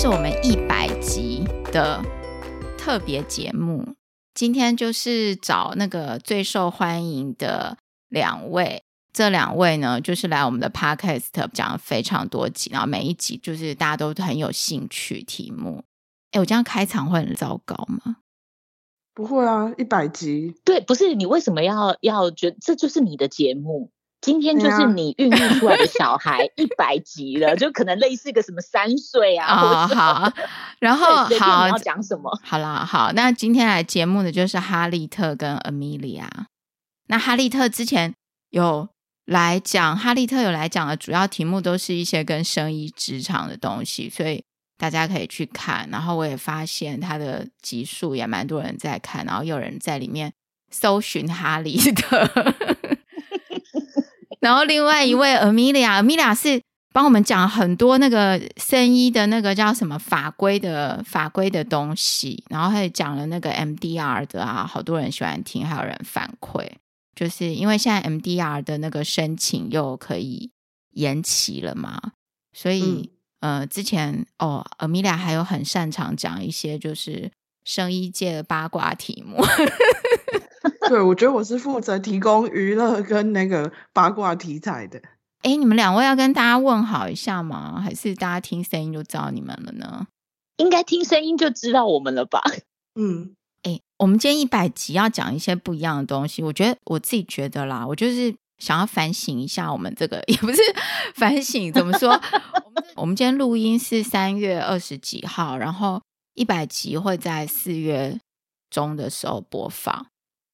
是我们一百集的特别节目。今天就是找那个最受欢迎的两位，这两位呢，就是来我们的 podcast 讲了非常多集，然后每一集就是大家都很有兴趣题目。哎，我这样开场会很糟糕吗？不会啊，一百集。对，不是你为什么要要觉得这就是你的节目？今天就是你孕育出来的小孩 一百集了，就可能类似个什么三岁啊。哦，好，然后好，你要讲什么？好啦，好，那今天来节目的就是哈利特跟 Amelia。那哈利特之前有来讲，哈利特有来讲的主要题目都是一些跟生意职场的东西，所以大家可以去看。然后我也发现他的集数也蛮多人在看，然后有人在里面搜寻哈利特。然后另外一位 Amelia，Amelia 是帮我们讲很多那个生医的那个叫什么法规的法规的东西，然后他也讲了那个 MDR 的啊，好多人喜欢听，还有人反馈，就是因为现在 MDR 的那个申请又可以延期了嘛，所以、嗯、呃之前哦 Amelia 还有很擅长讲一些就是生医界的八卦题目。对，我觉得我是负责提供娱乐跟那个八卦题材的。哎，你们两位要跟大家问好一下吗？还是大家听声音就知道你们了呢？应该听声音就知道我们了吧？嗯，哎，我们今天一百集要讲一些不一样的东西。我觉得我自己觉得啦，我就是想要反省一下我们这个，也不是反省，怎么说？我们我们今天录音是三月二十几号，然后一百集会在四月中的时候播放。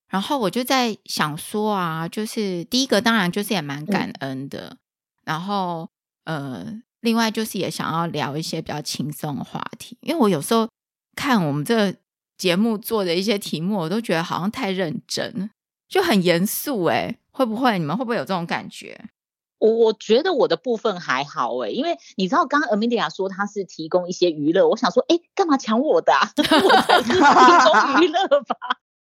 然后我就在想说啊，就是第一个当然就是也蛮感恩的，嗯、然后呃，另外就是也想要聊一些比较轻松的话题，因为我有时候看我们这个节目做的一些题目，我都觉得好像太认真，就很严肃哎，会不会你们会不会有这种感觉？我我觉得我的部分还好哎，因为你知道刚刚 Amelia 说他是提供一些娱乐，我想说哎，干嘛抢我的啊？我才是提供娱乐吧。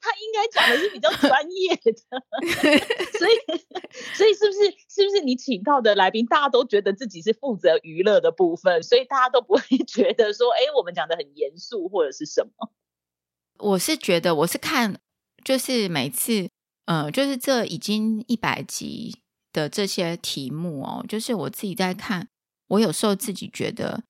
他应该讲的是比较专业的，所以，所以是不是是不是你请到的来宾，大家都觉得自己是负责娱乐的部分，所以大家都不会 觉得说，哎，我们讲的很严肃或者是什么？我是觉得，我是看，就是每次，呃，就是这已经一百集的这些题目哦，就是我自己在看，我有时候自己觉得。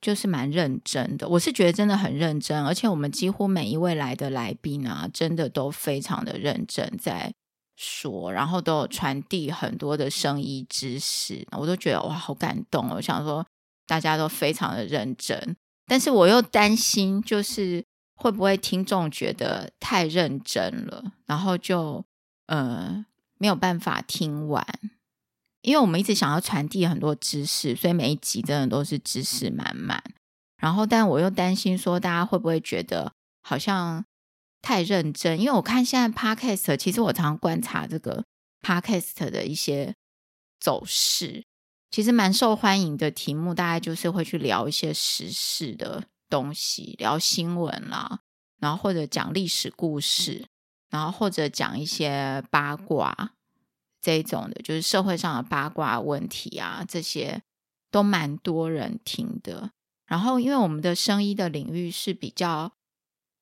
就是蛮认真的，我是觉得真的很认真，而且我们几乎每一位来的来宾啊，真的都非常的认真在说，然后都有传递很多的生意知识，我都觉得哇，好感动哦！我想说大家都非常的认真，但是我又担心，就是会不会听众觉得太认真了，然后就呃没有办法听完。因为我们一直想要传递很多知识，所以每一集真的都是知识满满。然后，但我又担心说，大家会不会觉得好像太认真？因为我看现在 Podcast，其实我常常观察这个 Podcast 的一些走势，其实蛮受欢迎的题目，大概就是会去聊一些时事的东西，聊新闻啦，然后或者讲历史故事，然后或者讲一些八卦。这种的，就是社会上的八卦问题啊，这些都蛮多人听的。然后，因为我们的生医的领域是比较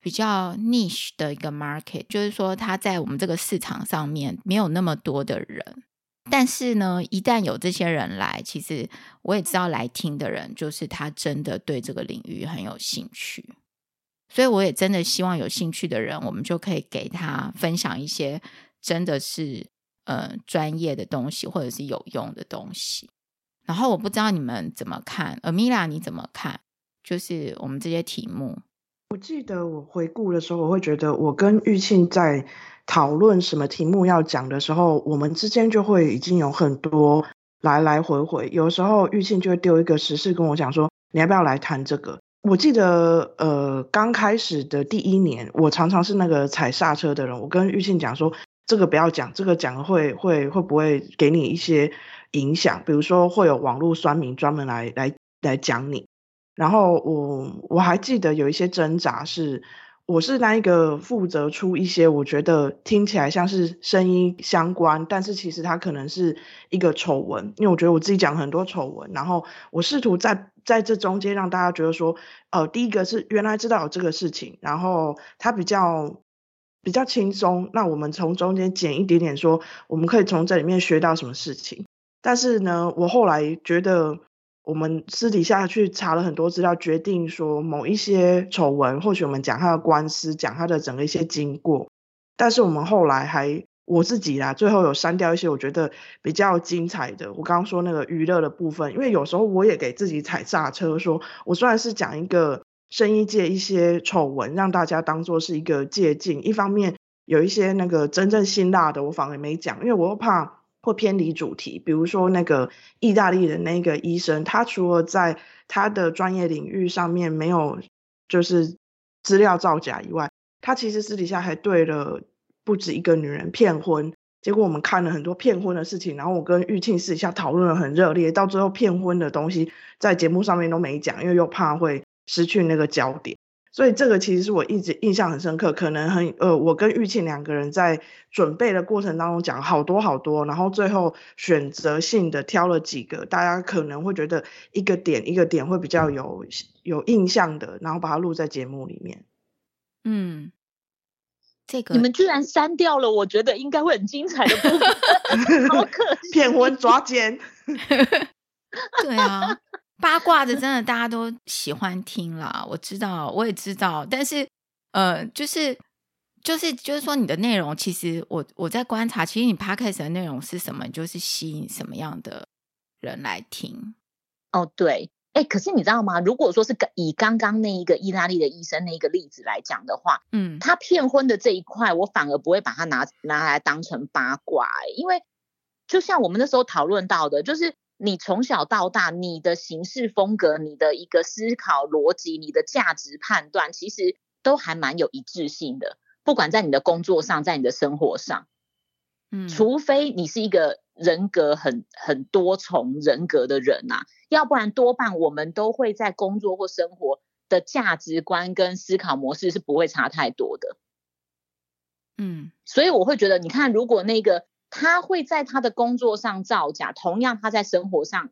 比较 niche 的一个 market，就是说，它在我们这个市场上面没有那么多的人。但是呢，一旦有这些人来，其实我也知道来听的人，就是他真的对这个领域很有兴趣。所以，我也真的希望有兴趣的人，我们就可以给他分享一些真的是。呃，专业的东西或者是有用的东西，然后我不知道你们怎么看，Amelia 你怎么看？就是我们这些题目，我记得我回顾的时候，我会觉得我跟玉庆在讨论什么题目要讲的时候，我们之间就会已经有很多来来回回，有时候玉庆就会丢一个时事跟我讲说，你要不要来谈这个？我记得呃，刚开始的第一年，我常常是那个踩刹车的人，我跟玉庆讲说。这个不要讲，这个讲会会会不会给你一些影响？比如说会有网络酸民专门来来来讲你。然后我我还记得有一些挣扎是，我是那一个负责出一些我觉得听起来像是声音相关，但是其实它可能是一个丑闻，因为我觉得我自己讲很多丑闻，然后我试图在在这中间让大家觉得说，呃，第一个是原来知道有这个事情，然后它比较比较轻松，那我们从中间捡一点点说，我们可以从这里面学到什么事情。但是呢，我后来觉得。我们私底下去查了很多资料，决定说某一些丑闻，或许我们讲他的官司，讲他的整个一些经过。但是我们后来还我自己啦，最后有删掉一些我觉得比较精彩的。我刚刚说那个娱乐的部分，因为有时候我也给自己踩刹车说，我虽然是讲一个生意界一些丑闻，让大家当做是一个借鉴。一方面有一些那个真正辛辣的，我反而没讲，因为我又怕。或偏离主题，比如说那个意大利的那个医生，他除了在他的专业领域上面没有就是资料造假以外，他其实私底下还对了不止一个女人骗婚。结果我们看了很多骗婚的事情，然后我跟玉庆私底下讨论得很热烈，到最后骗婚的东西在节目上面都没讲，因为又怕会失去那个焦点。所以这个其实是我一直印象很深刻，可能很呃，我跟玉庆两个人在准备的过程当中讲好多好多，然后最后选择性的挑了几个大家可能会觉得一个点一个点会比较有有印象的，然后把它录在节目里面。嗯，这个你们居然删掉了，我觉得应该会很精彩的部分，好可惜，骗婚抓奸，对啊。八卦的真的大家都喜欢听啦，我知道，我也知道，但是呃，就是就是就是说，你的内容其实我我在观察，其实你 podcast 的内容是什么，就是吸引什么样的人来听。哦，对，哎，可是你知道吗？如果说是以刚刚那一个意大利的医生那一个例子来讲的话，嗯，他骗婚的这一块，我反而不会把它拿拿来当成八卦，因为就像我们那时候讨论到的，就是。你从小到大，你的行事风格、你的一个思考逻辑、你的价值判断，其实都还蛮有一致性的。不管在你的工作上，在你的生活上，嗯，除非你是一个人格很很多重人格的人呐、啊，要不然多半我们都会在工作或生活的价值观跟思考模式是不会差太多的。嗯，所以我会觉得，你看，如果那个。他会在他的工作上造假，同样他在生活上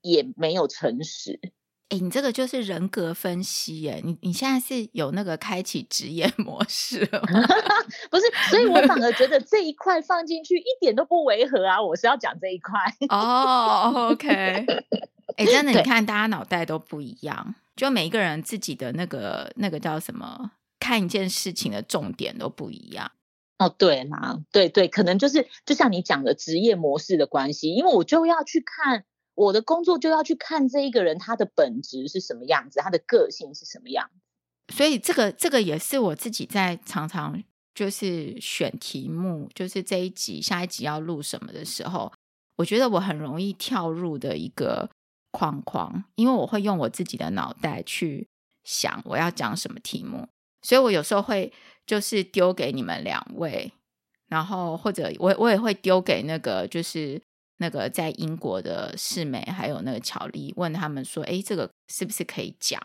也没有诚实。哎，你这个就是人格分析耶！你你现在是有那个开启职业模式了吗？不是，所以我反而觉得这一块放进去一点都不违和啊！我是要讲这一块。哦，OK。哎，真的，你看大家脑袋都不一样，就每一个人自己的那个那个叫什么，看一件事情的重点都不一样。哦，对啦，对对，可能就是就像你讲的职业模式的关系，因为我就要去看我的工作，就要去看这一个人他的本质是什么样子，他的个性是什么样子。所以这个这个也是我自己在常常就是选题目，就是这一集下一集要录什么的时候，我觉得我很容易跳入的一个框框，因为我会用我自己的脑袋去想我要讲什么题目，所以我有时候会。就是丢给你们两位，然后或者我我也会丢给那个就是那个在英国的世美，还有那个乔丽，问他们说：“哎，这个是不是可以讲？”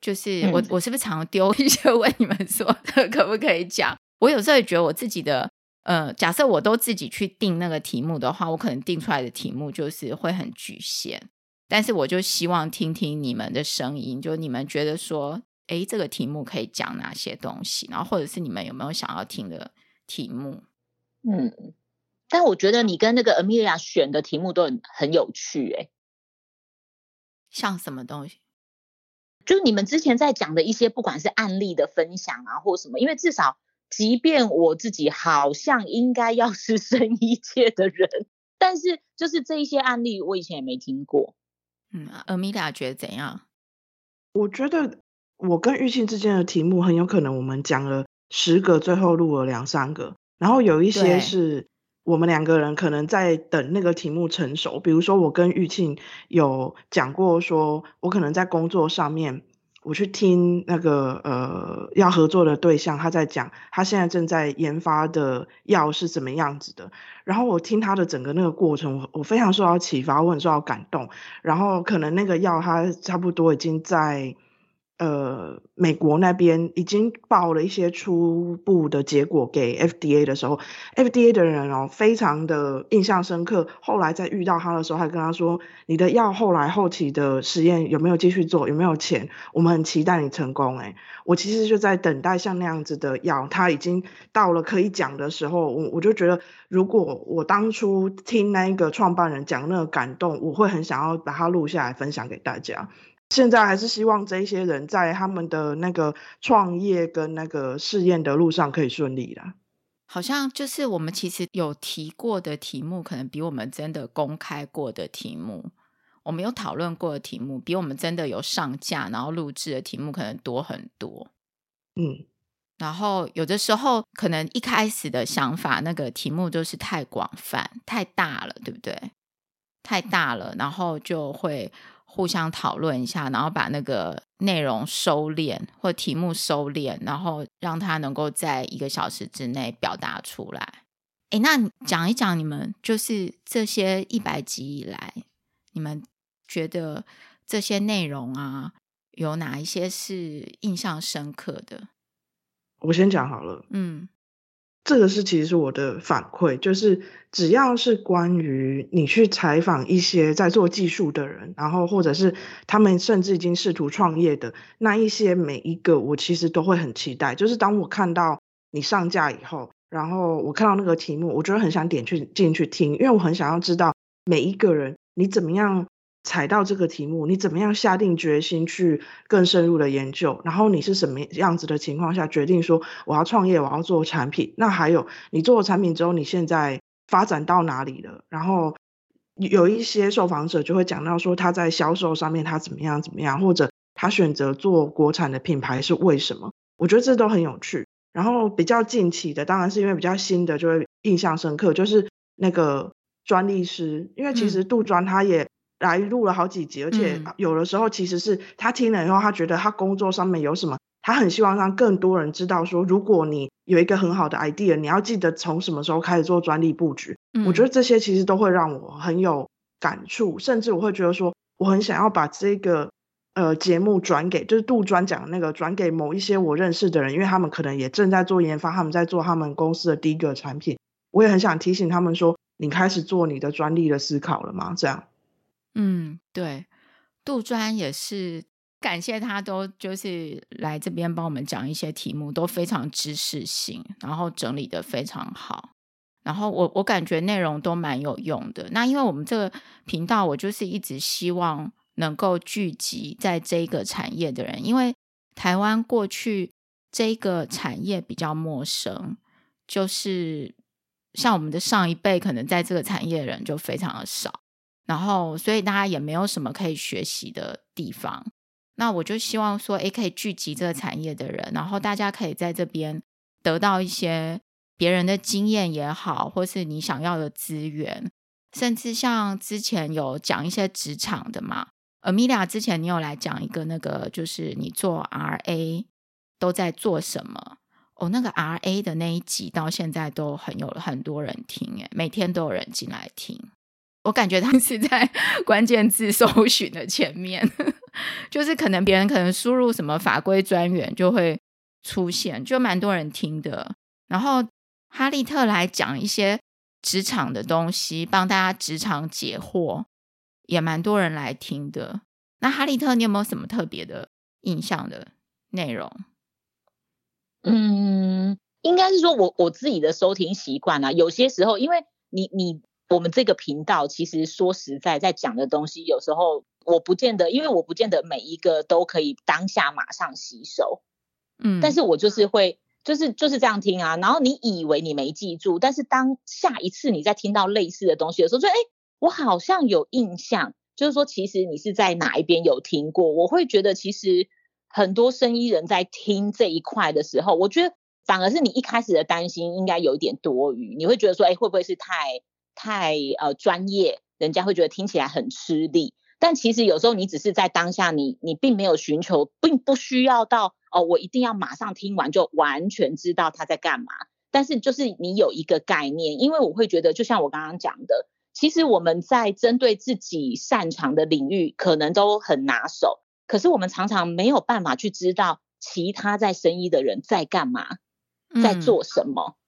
就是我、嗯、我是不是常丢 一些问你们说，可不可以讲？我有时候也觉得我自己的呃，假设我都自己去定那个题目的话，我可能定出来的题目就是会很局限。但是我就希望听听你们的声音，就你们觉得说。哎，这个题目可以讲哪些东西？然后或者是你们有没有想要听的题目？嗯，但我觉得你跟那个 Amelia 选的题目都很很有趣，哎，像什么东西？就你们之前在讲的一些，不管是案例的分享啊，或什么，因为至少，即便我自己好像应该要是生意界的人，但是就是这一些案例，我以前也没听过。嗯，Amelia 觉得怎样？我觉得。我跟玉庆之间的题目很有可能我们讲了十个，最后录了两三个，然后有一些是我们两个人可能在等那个题目成熟。比如说我跟玉庆有讲过，说我可能在工作上面，我去听那个呃要合作的对象他在讲他现在正在研发的药是怎么样子的，然后我听他的整个那个过程，我我非常受到启发，我很受到感动。然后可能那个药他差不多已经在。呃，美国那边已经报了一些初步的结果给 FDA 的时候，FDA 的人哦，非常的印象深刻。后来在遇到他的时候，还跟他说：“你的药后来后期的实验有没有继续做？有没有钱？我们很期待你成功。”哎，我其实就在等待像那样子的药，他已经到了可以讲的时候，我我就觉得，如果我当初听那个创办人讲那个感动，我会很想要把它录下来分享给大家。现在还是希望这些人在他们的那个创业跟那个试验的路上可以顺利啦。好像就是我们其实有提过的题目，可能比我们真的公开过的题目，我们有讨论过的题目，比我们真的有上架然后录制的题目可能多很多。嗯，然后有的时候可能一开始的想法，那个题目就是太广泛、太大了，对不对？太大了，然后就会。互相讨论一下，然后把那个内容收敛或题目收敛，然后让他能够在一个小时之内表达出来。哎，那讲一讲你们就是这些一百集以来，你们觉得这些内容啊，有哪一些是印象深刻的？我先讲好了。嗯。这个是其实是我的反馈，就是只要是关于你去采访一些在做技术的人，然后或者是他们甚至已经试图创业的那一些每一个，我其实都会很期待。就是当我看到你上架以后，然后我看到那个题目，我觉得很想点去进去听，因为我很想要知道每一个人你怎么样。踩到这个题目，你怎么样下定决心去更深入的研究？然后你是什么样子的情况下决定说我要创业，我要做产品？那还有你做了产品之后，你现在发展到哪里了？然后有一些受访者就会讲到说他在销售上面他怎么样怎么样，或者他选择做国产的品牌是为什么？我觉得这都很有趣。然后比较近期的，当然是因为比较新的就会印象深刻，就是那个专利师，因为其实杜专他也。来录了好几集，而且有的时候其实是他听了以后，他觉得他工作上面有什么，他很希望让更多人知道说，如果你有一个很好的 idea，你要记得从什么时候开始做专利布局。嗯。我觉得这些其实都会让我很有感触，甚至我会觉得说，我很想要把这个呃节目转给，就是杜专讲的那个转给某一些我认识的人，因为他们可能也正在做研发，他们在做他们公司的第一个产品。我也很想提醒他们说，你开始做你的专利的思考了吗？这样。嗯，对，杜专也是感谢他，都就是来这边帮我们讲一些题目，都非常知识性，然后整理的非常好。然后我我感觉内容都蛮有用的。那因为我们这个频道，我就是一直希望能够聚集在这个产业的人，因为台湾过去这个产业比较陌生，就是像我们的上一辈，可能在这个产业的人就非常的少。然后，所以大家也没有什么可以学习的地方。那我就希望说，诶，可以聚集这个产业的人，然后大家可以在这边得到一些别人的经验也好，或是你想要的资源，甚至像之前有讲一些职场的嘛。Amelia 之前你有来讲一个那个，就是你做 RA 都在做什么？哦，那个 RA 的那一集到现在都很有很多人听，诶，每天都有人进来听。我感觉他 是在 关键字搜寻的前面，就是可能别人可能输入什么法规专员就会出现，就蛮多人听的。然后哈利特来讲一些职场的东西，帮大家职场解惑，也蛮多人来听的。那哈利特，你有没有什么特别的印象的内容？嗯，应该是说我我自己的收听习惯啊，有些时候因为你你。我们这个频道其实说实在，在讲的东西，有时候我不见得，因为我不见得每一个都可以当下马上吸收，嗯，但是我就是会，就是就是这样听啊。然后你以为你没记住，但是当下一次你再听到类似的东西的时候，就哎，我好像有印象，就是说其实你是在哪一边有听过。我会觉得其实很多生意人在听这一块的时候，我觉得反而是你一开始的担心应该有一点多余，你会觉得说，哎，会不会是太。太呃专业，人家会觉得听起来很吃力。但其实有时候你只是在当下你，你你并没有寻求，并不需要到哦，我一定要马上听完就完全知道他在干嘛。但是就是你有一个概念，因为我会觉得，就像我刚刚讲的，其实我们在针对自己擅长的领域，可能都很拿手。可是我们常常没有办法去知道其他在生意的人在干嘛，在做什么。嗯、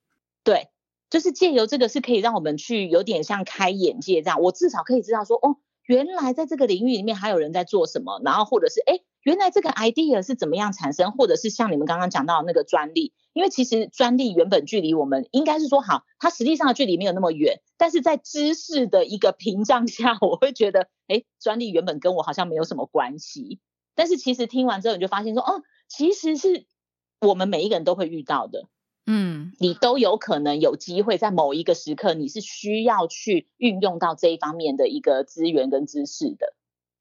对，就是借由这个是可以让我们去有点像开眼界这样。我至少可以知道说，哦，原来在这个领域里面还有人在做什么，然后或者是哎。原来这个 idea 是怎么样产生，或者是像你们刚刚讲到那个专利，因为其实专利原本距离我们应该是说好，它实际上的距离没有那么远，但是在知识的一个屏障下，我会觉得，哎，专利原本跟我好像没有什么关系，但是其实听完之后你就发现说，哦，其实是我们每一个人都会遇到的，嗯，你都有可能有机会在某一个时刻，你是需要去运用到这一方面的一个资源跟知识的。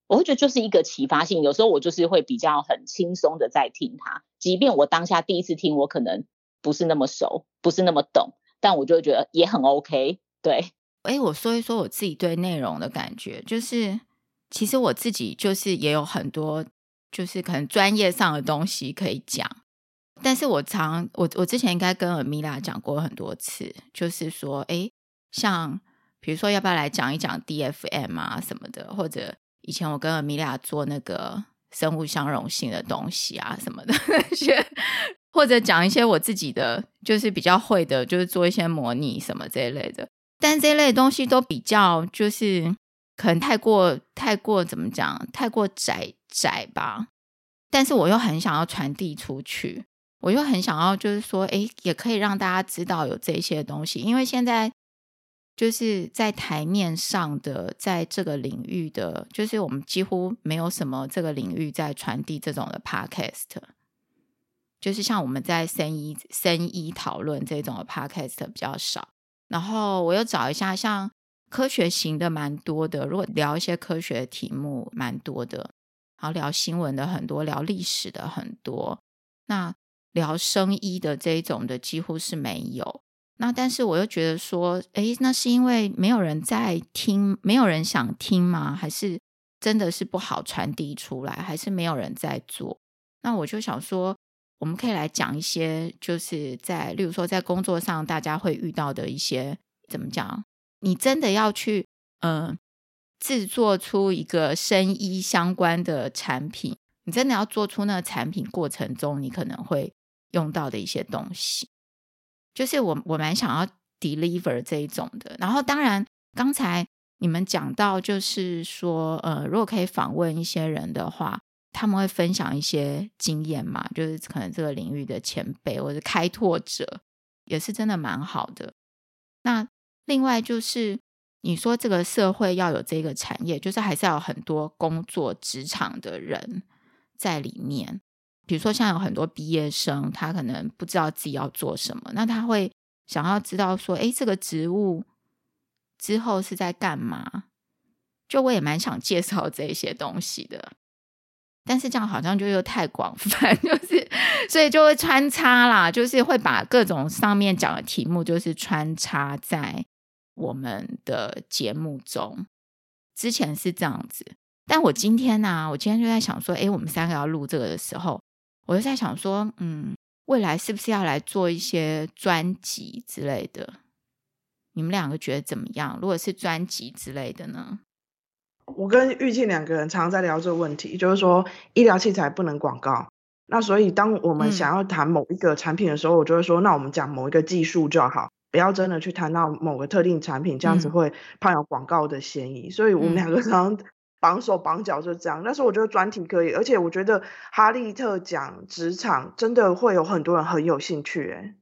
我会觉得就是一个启发性，有时候我就是会比较很轻松的在听它，即便我当下第一次听，我可能不是那么熟，不是那么懂，但我就会觉得也很 OK。对，哎，我说一说我自己对内容的感觉，就是其实我自己就是也有很多，就是可能专业上的东西可以讲，但是我常我我之前应该跟 Amelia 讲过很多次，就是说，哎，像比如说要不要来讲一讲 DFM 啊什么的，或者。以前我跟米拉做那个生物相容性的东西啊什么的那些，或者讲一些我自己的就是比较会的，就是做一些模拟什么这一类的。但这一类东西都比较就是可能太过太过怎么讲，太过窄窄吧。但是我又很想要传递出去，我又很想要就是说，哎，也可以让大家知道有这些东西，因为现在。就是在台面上的，在这个领域的，就是我们几乎没有什么这个领域在传递这种的 podcast，就是像我们在生医生医讨论这种的 podcast 比较少。然后我又找一下，像科学型的蛮多的，如果聊一些科学的题目蛮多的，然后聊新闻的很多，聊历史的很多，那聊生医的这一种的几乎是没有。那但是我又觉得说，诶，那是因为没有人在听，没有人想听吗？还是真的是不好传递出来？还是没有人在做？那我就想说，我们可以来讲一些，就是在，例如说在工作上大家会遇到的一些，怎么讲？你真的要去，嗯、制作出一个生医相关的产品，你真的要做出那个产品过程中，你可能会用到的一些东西。就是我我蛮想要 deliver 这一种的，然后当然刚才你们讲到，就是说呃，如果可以访问一些人的话，他们会分享一些经验嘛，就是可能这个领域的前辈或者开拓者，也是真的蛮好的。那另外就是你说这个社会要有这个产业，就是还是要有很多工作职场的人在里面。比如说，像有很多毕业生，他可能不知道自己要做什么，那他会想要知道说，诶，这个职务之后是在干嘛？就我也蛮想介绍这些东西的，但是这样好像就又太广泛，就是所以就会穿插啦，就是会把各种上面讲的题目，就是穿插在我们的节目中。之前是这样子，但我今天呢、我今天就在想说，诶，我们三个要录这个的时候。我就在想说，嗯，未来是不是要来做一些专辑之类的？你们两个觉得怎么样？如果是专辑之类的呢？我跟玉庆两个人常常在聊这个问题，就是说医疗器材不能广告。那所以当我们想要谈某一个产品的时候，嗯、我就会说，那我们讲某一个技术就好，不要真的去谈到某个特定产品，这样子会怕有广告的嫌疑。嗯、所以我们两个常常。绑手绑脚就这样，但是我觉得专题可以，而且我觉得哈利特讲职场真的会有很多人很有兴趣。哎，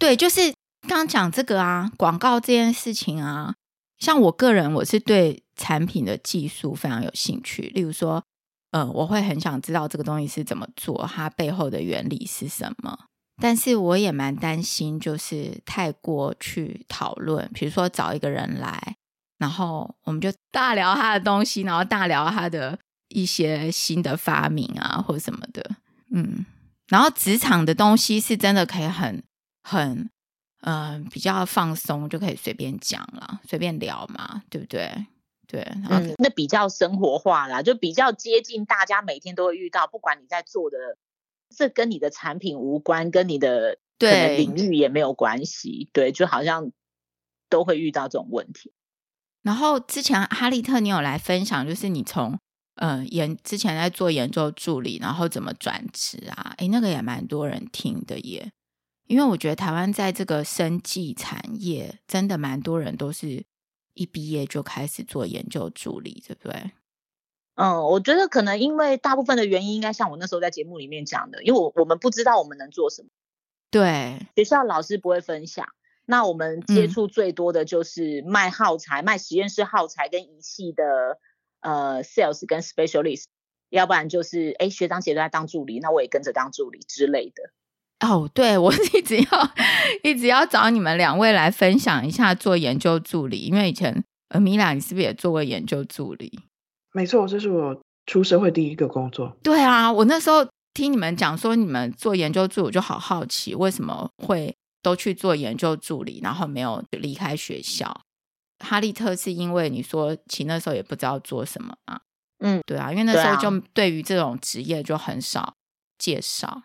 对，就是刚刚讲这个啊，广告这件事情啊，像我个人，我是对产品的技术非常有兴趣。例如说，嗯、呃，我会很想知道这个东西是怎么做，它背后的原理是什么。但是我也蛮担心，就是太过去讨论，比如说找一个人来。然后我们就大聊他的东西，然后大聊他的一些新的发明啊，或者什么的，嗯。然后职场的东西是真的可以很很嗯、呃、比较放松，就可以随便讲了，随便聊嘛，对不对？对，嗯，那比较生活化啦，就比较接近大家每天都会遇到，不管你在做的，这跟你的产品无关，跟你的对领域也没有关系，对，就好像都会遇到这种问题。然后之前哈利特，你有来分享，就是你从嗯、呃，研之前在做研究助理，然后怎么转职啊？诶，那个也蛮多人听的耶。因为我觉得台湾在这个生技产业，真的蛮多人都是一毕业就开始做研究助理，对不对？嗯，我觉得可能因为大部分的原因，应该像我那时候在节目里面讲的，因为我我们不知道我们能做什么，对，学校老师不会分享，那我们接触最多的就是卖耗材、嗯、卖实验室耗材跟仪器的。呃，sales 跟 specialist，要不然就是哎，学长姐都在当助理，那我也跟着当助理之类的。哦，对，我 一直要一直要找你们两位来分享一下做研究助理，因为以前呃，米娅，你是不是也做过研究助理？没错，这是我出社会第一个工作。对啊，我那时候听你们讲说你们做研究助理，我就好好奇为什么会都去做研究助理，然后没有离开学校。哈利特是因为你说其实那时候也不知道做什么啊，嗯，对啊，因为那时候就对于这种职业就很少介绍。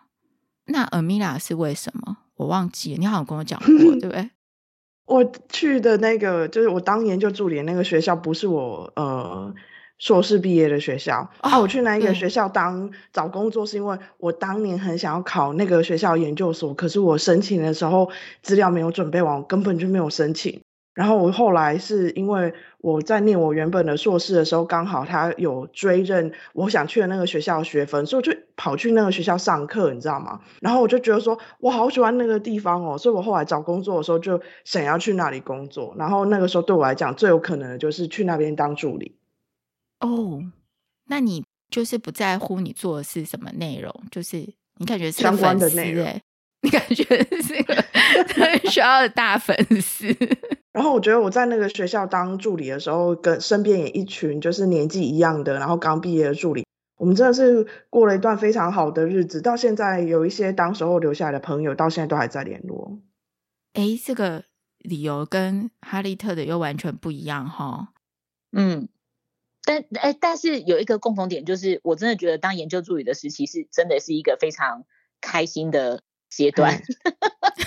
那 Amelia 是为什么？我忘记了，你好像跟我讲过，对不对？我去的那个就是我当研究助理的那个学校，不是我呃硕士毕业的学校。哦、啊，我去那一个学校当找工作，是因为我当年很想要考那个学校研究所，可是我申请的时候资料没有准备完，我根本就没有申请。然后我后来是因为我在念我原本的硕士的时候，刚好他有追认我想去的那个学校的学分，所以我就跑去那个学校上课，你知道吗？然后我就觉得说，我好喜欢那个地方哦，所以我后来找工作的时候就想要去那里工作。然后那个时候对我来讲最有可能的就是去那边当助理。哦，那你就是不在乎你做的是什么内容，就是你感觉是相关的内容，你感觉是一个学校的大粉丝。然后我觉得我在那个学校当助理的时候，跟身边也一群就是年纪一样的，然后刚毕业的助理，我们真的是过了一段非常好的日子。到现在有一些当时候留下来的朋友，到现在都还在联络。哎，这个理由跟哈利特的又完全不一样哈。嗯，但哎，但是有一个共同点，就是我真的觉得当研究助理的时期是真的是一个非常开心的阶段。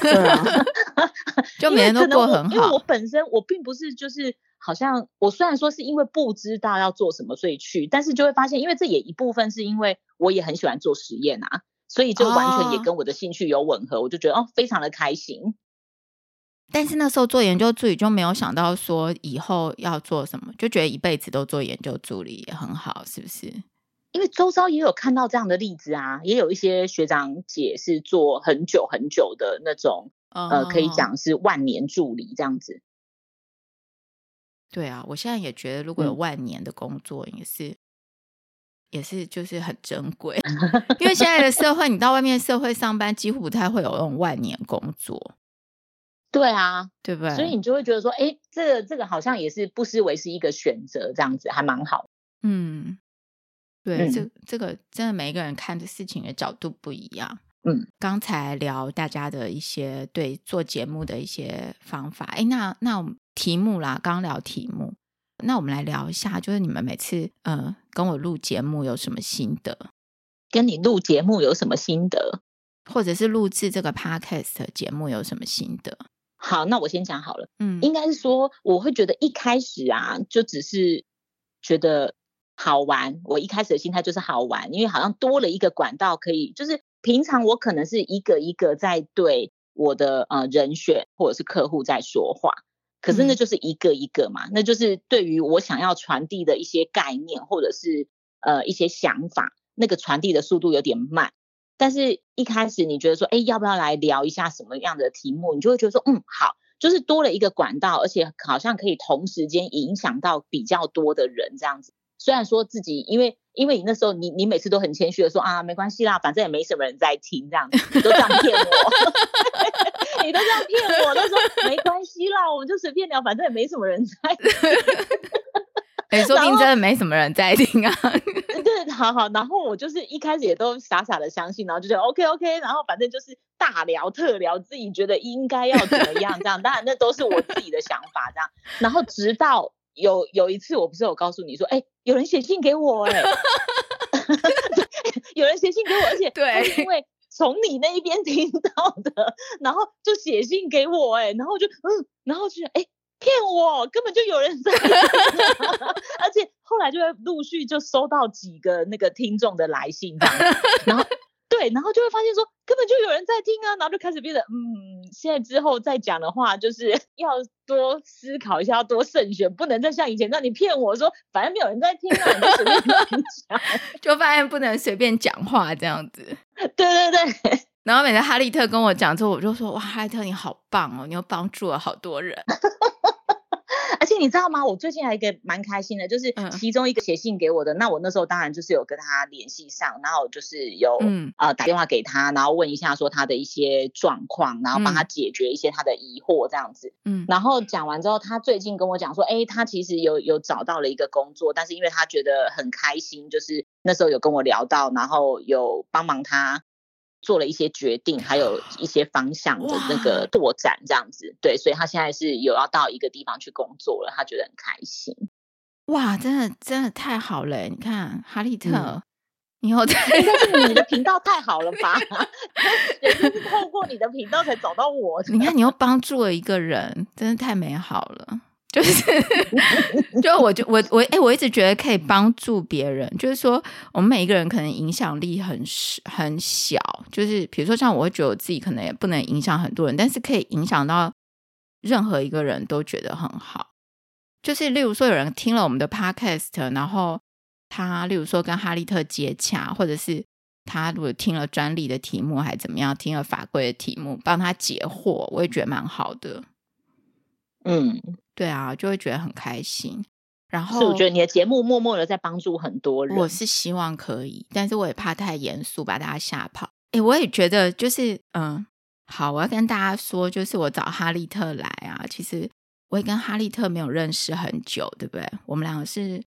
对啊。就每天都过很好，因为我本身我并不是就是好像我虽然说是因为不知道要做什么所以去，但是就会发现，因为这也一部分是因为我也很喜欢做实验啊，所以就完全也跟我的兴趣有吻合，哦、我就觉得哦非常的开心。但是那时候做研究助理就没有想到说以后要做什么，就觉得一辈子都做研究助理也很好，是不是？因为周遭也有看到这样的例子啊，也有一些学长姐是做很久很久的那种。呃，可以讲是万年助理这样子。对啊，我现在也觉得，如果有万年的工作，也是，嗯、也是就是很珍贵。因为现在的社会，你到外面社会上班，几乎不太会有那种万年工作。对啊，对不对？所以你就会觉得说，哎，这个这个好像也是不失为是一个选择，这样子还蛮好。嗯，对，嗯、这这个真的每一个人看的事情的角度不一样。嗯，刚才聊大家的一些对做节目的一些方法，哎，那那我们题目啦，刚聊题目，那我们来聊一下，就是你们每次呃跟我录节目有什么心得？跟你录节目有什么心得？或者是录制这个 podcast 节目有什么心得？好，那我先讲好了，嗯，应该是说我会觉得一开始啊，就只是觉得好玩，我一开始的心态就是好玩，因为好像多了一个管道可以，就是。平常我可能是一个一个在对我的呃人选或者是客户在说话，可是那就是一个一个嘛，嗯、那就是对于我想要传递的一些概念或者是呃一些想法，那个传递的速度有点慢。但是一开始你觉得说，哎，要不要来聊一下什么样的题目？你就会觉得说，嗯，好，就是多了一个管道，而且好像可以同时间影响到比较多的人这样子。虽然说自己，因为因为你那时候你你每次都很谦虚的说啊，没关系啦，反正也没什么人在听这样子，你都这样骗我，你都这样骗我，都说没关系啦，我们就随便聊，反正也没什么人在听。哎、欸，说不定真的没什么人在听啊。对，好好，然后我就是一开始也都傻傻的相信，然后就觉得 OK OK，然后反正就是大聊特聊，自己觉得应该要怎么样这样，当然那都是我自己的想法这样，然后直到。有有一次，我不是有告诉你说，哎、欸，有人写信给我、欸，哎，有人写信给我，而且对，因为从你那一边听到的，然后就写信给我、欸，哎，然后就嗯，然后就哎、欸，骗我，根本就有人在，而且后来就会陆续就收到几个那个听众的来信，这样，然后对，然后就会发现说根本就有人在听啊，然后就开始变得嗯，现在之后再讲的话，就是 要多思考一下，要多慎选，不能再像以前让你骗我说反正没有人在听啊，你就随便讲，就发现不能随便讲话这样子。对对对。然后每次哈利特跟我讲之后，我就说哇，哈利特你好棒哦，你又帮助了好多人。而且你知道吗？我最近还有一个蛮开心的，就是其中一个写信给我的，嗯、那我那时候当然就是有跟他联系上，然后就是有、嗯、呃打电话给他，然后问一下说他的一些状况，然后帮他解决一些他的疑惑这样子。嗯，然后讲完之后，他最近跟我讲说，哎，他其实有有找到了一个工作，但是因为他觉得很开心，就是那时候有跟我聊到，然后有帮忙他。做了一些决定，还有一些方向的那个拓展，这样子，对，所以他现在是有要到一个地方去工作了，他觉得很开心。哇，真的真的太好了！你看哈利特，嗯、你有在，你的频道太好了吧？也是透过你的频道才找到我。你看，你又帮助了一个人，真的太美好了。就是，就我就我我哎、我一直觉得可以帮助别人。就是说，我们每一个人可能影响力很很小。就是比如说，像我会觉得我自己可能也不能影响很多人，但是可以影响到任何一个人都觉得很好。就是例如说，有人听了我们的 podcast，然后他例如说跟哈利特接洽，或者是他如果听了专利的题目还怎么样，听了法规的题目帮他解惑，我也觉得蛮好的。嗯。对啊，就会觉得很开心。然后，是我觉得你的节目默默的在帮助很多人。我是希望可以，但是我也怕太严肃把大家吓跑。诶，我也觉得就是，嗯，好，我要跟大家说，就是我找哈利特来啊，其实我也跟哈利特没有认识很久，对不对？我们两个是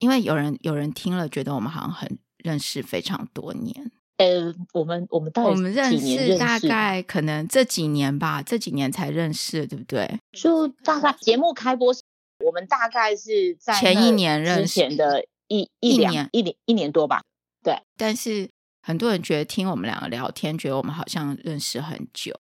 因为有人有人听了，觉得我们好像很认识非常多年。呃，我们我们到底几年认识？我们认识大概可能这几年吧，这几年才认识，对不对？就大概节目开播，我们大概是在前一年认识前的一一年一年一年多吧。对，但是很多人觉得听我们两个聊天，觉得我们好像认识很久，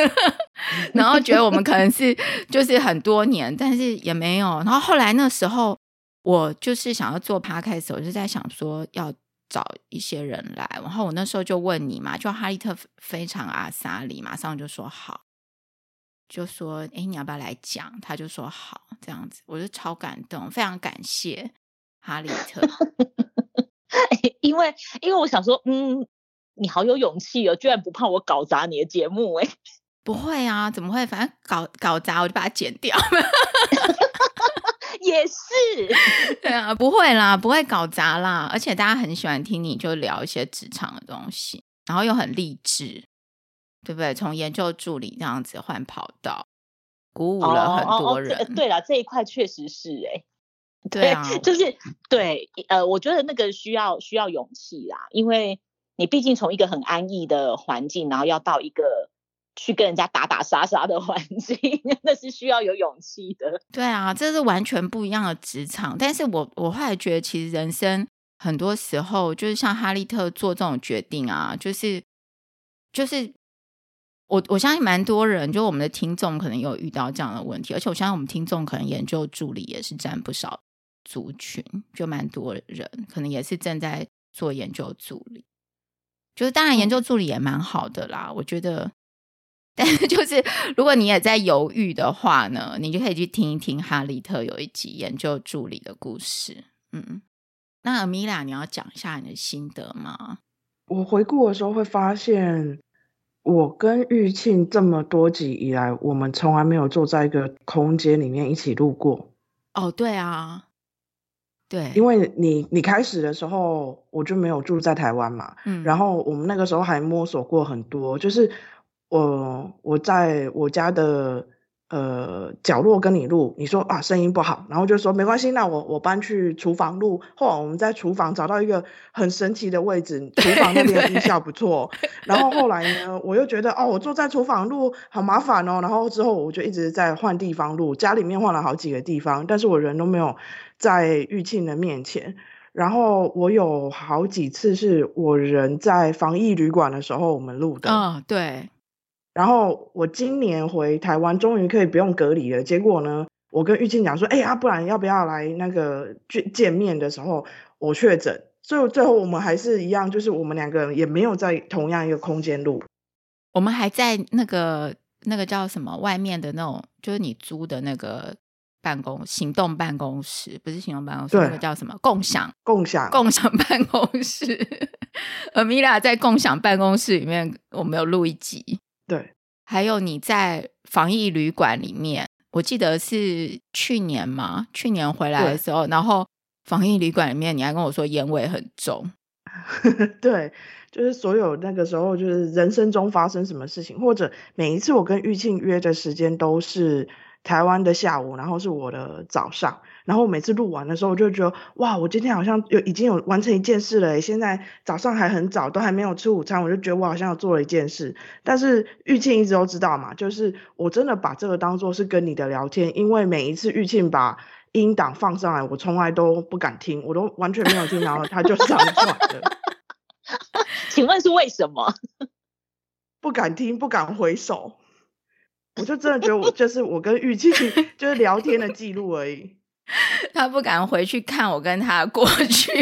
然后觉得我们可能是就是很多年，但是也没有。然后后来那时候，我就是想要做 podcast，我就在想说要。找一些人来，然后我那时候就问你嘛，就哈利特非常阿萨里，马上就说好，就说哎，你要不要来讲？他就说好，这样子，我就超感动，非常感谢哈利特，因为因为我想说，嗯，你好有勇气哦，居然不怕我搞砸你的节目哎，不会啊，怎么会？反正搞搞砸我就把它剪掉。也是，对啊，不会啦，不会搞砸啦，而且大家很喜欢听你就聊一些职场的东西，然后又很励志，对不对？从研究助理这样子换跑道，鼓舞了很多人。哦哦哦、对了，这一块确实是哎、欸，对啊，就是对，呃，我觉得那个需要需要勇气啦，因为你毕竟从一个很安逸的环境，然后要到一个。去跟人家打打杀杀的环境，那是需要有勇气的。对啊，这是完全不一样的职场。但是我我后来觉得，其实人生很多时候就是像哈利特做这种决定啊，就是就是我我相信蛮多人，就我们的听众可能有遇到这样的问题，而且我相信我们听众可能研究助理也是占不少族群，就蛮多人可能也是正在做研究助理。就是当然研究助理也蛮好的啦，我觉得。但是，就是如果你也在犹豫的话呢，你就可以去听一听哈利特有一集研究助理的故事。嗯，那米拉，你要讲一下你的心得吗？我回顾的时候会发现，我跟玉庆这么多集以来，我们从来没有坐在一个空间里面一起录过。哦，对啊，对，因为你你开始的时候我就没有住在台湾嘛，嗯，然后我们那个时候还摸索过很多，就是。我我在我家的呃角落跟你录，你说啊声音不好，然后就说没关系，那我我搬去厨房录。后来我们在厨房找到一个很神奇的位置，厨房那边音效不错。然后后来呢，我又觉得哦，我坐在厨房录好麻烦哦。然后之后我就一直在换地方录，家里面换了好几个地方，但是我人都没有在玉庆的面前。然后我有好几次是我人在防疫旅馆的时候我们录的。嗯、哦，对。然后我今年回台湾，终于可以不用隔离了。结果呢，我跟玉庆讲说，哎呀，不然要不要来那个见见面的时候，我确诊，所以最后我们还是一样，就是我们两个人也没有在同样一个空间录，我们还在那个那个叫什么外面的那种，就是你租的那个。办公行动办公室不是行动办公室，那个叫什么？共享共享共享办公室。Amelia 在共享办公室里面，我们有录一集。对，还有你在防疫旅馆里面，我记得是去年嘛，去年回来的时候，然后防疫旅馆里面，你还跟我说烟味很重。对，就是所有那个时候，就是人生中发生什么事情，或者每一次我跟玉庆约的时间都是。台湾的下午，然后是我的早上，然后我每次录完的时候，我就觉得哇，我今天好像有已经有完成一件事了。现在早上还很早，都还没有吃午餐，我就觉得我好像有做了一件事。但是玉庆一直都知道嘛，就是我真的把这个当做是跟你的聊天，因为每一次玉庆把音档放上来，我从来都不敢听，我都完全没有听，然后他就上传了。请问是为什么？不敢听，不敢回首。我就真的觉得我就是我跟玉庆 就是聊天的记录而已。他不敢回去看我跟他过去。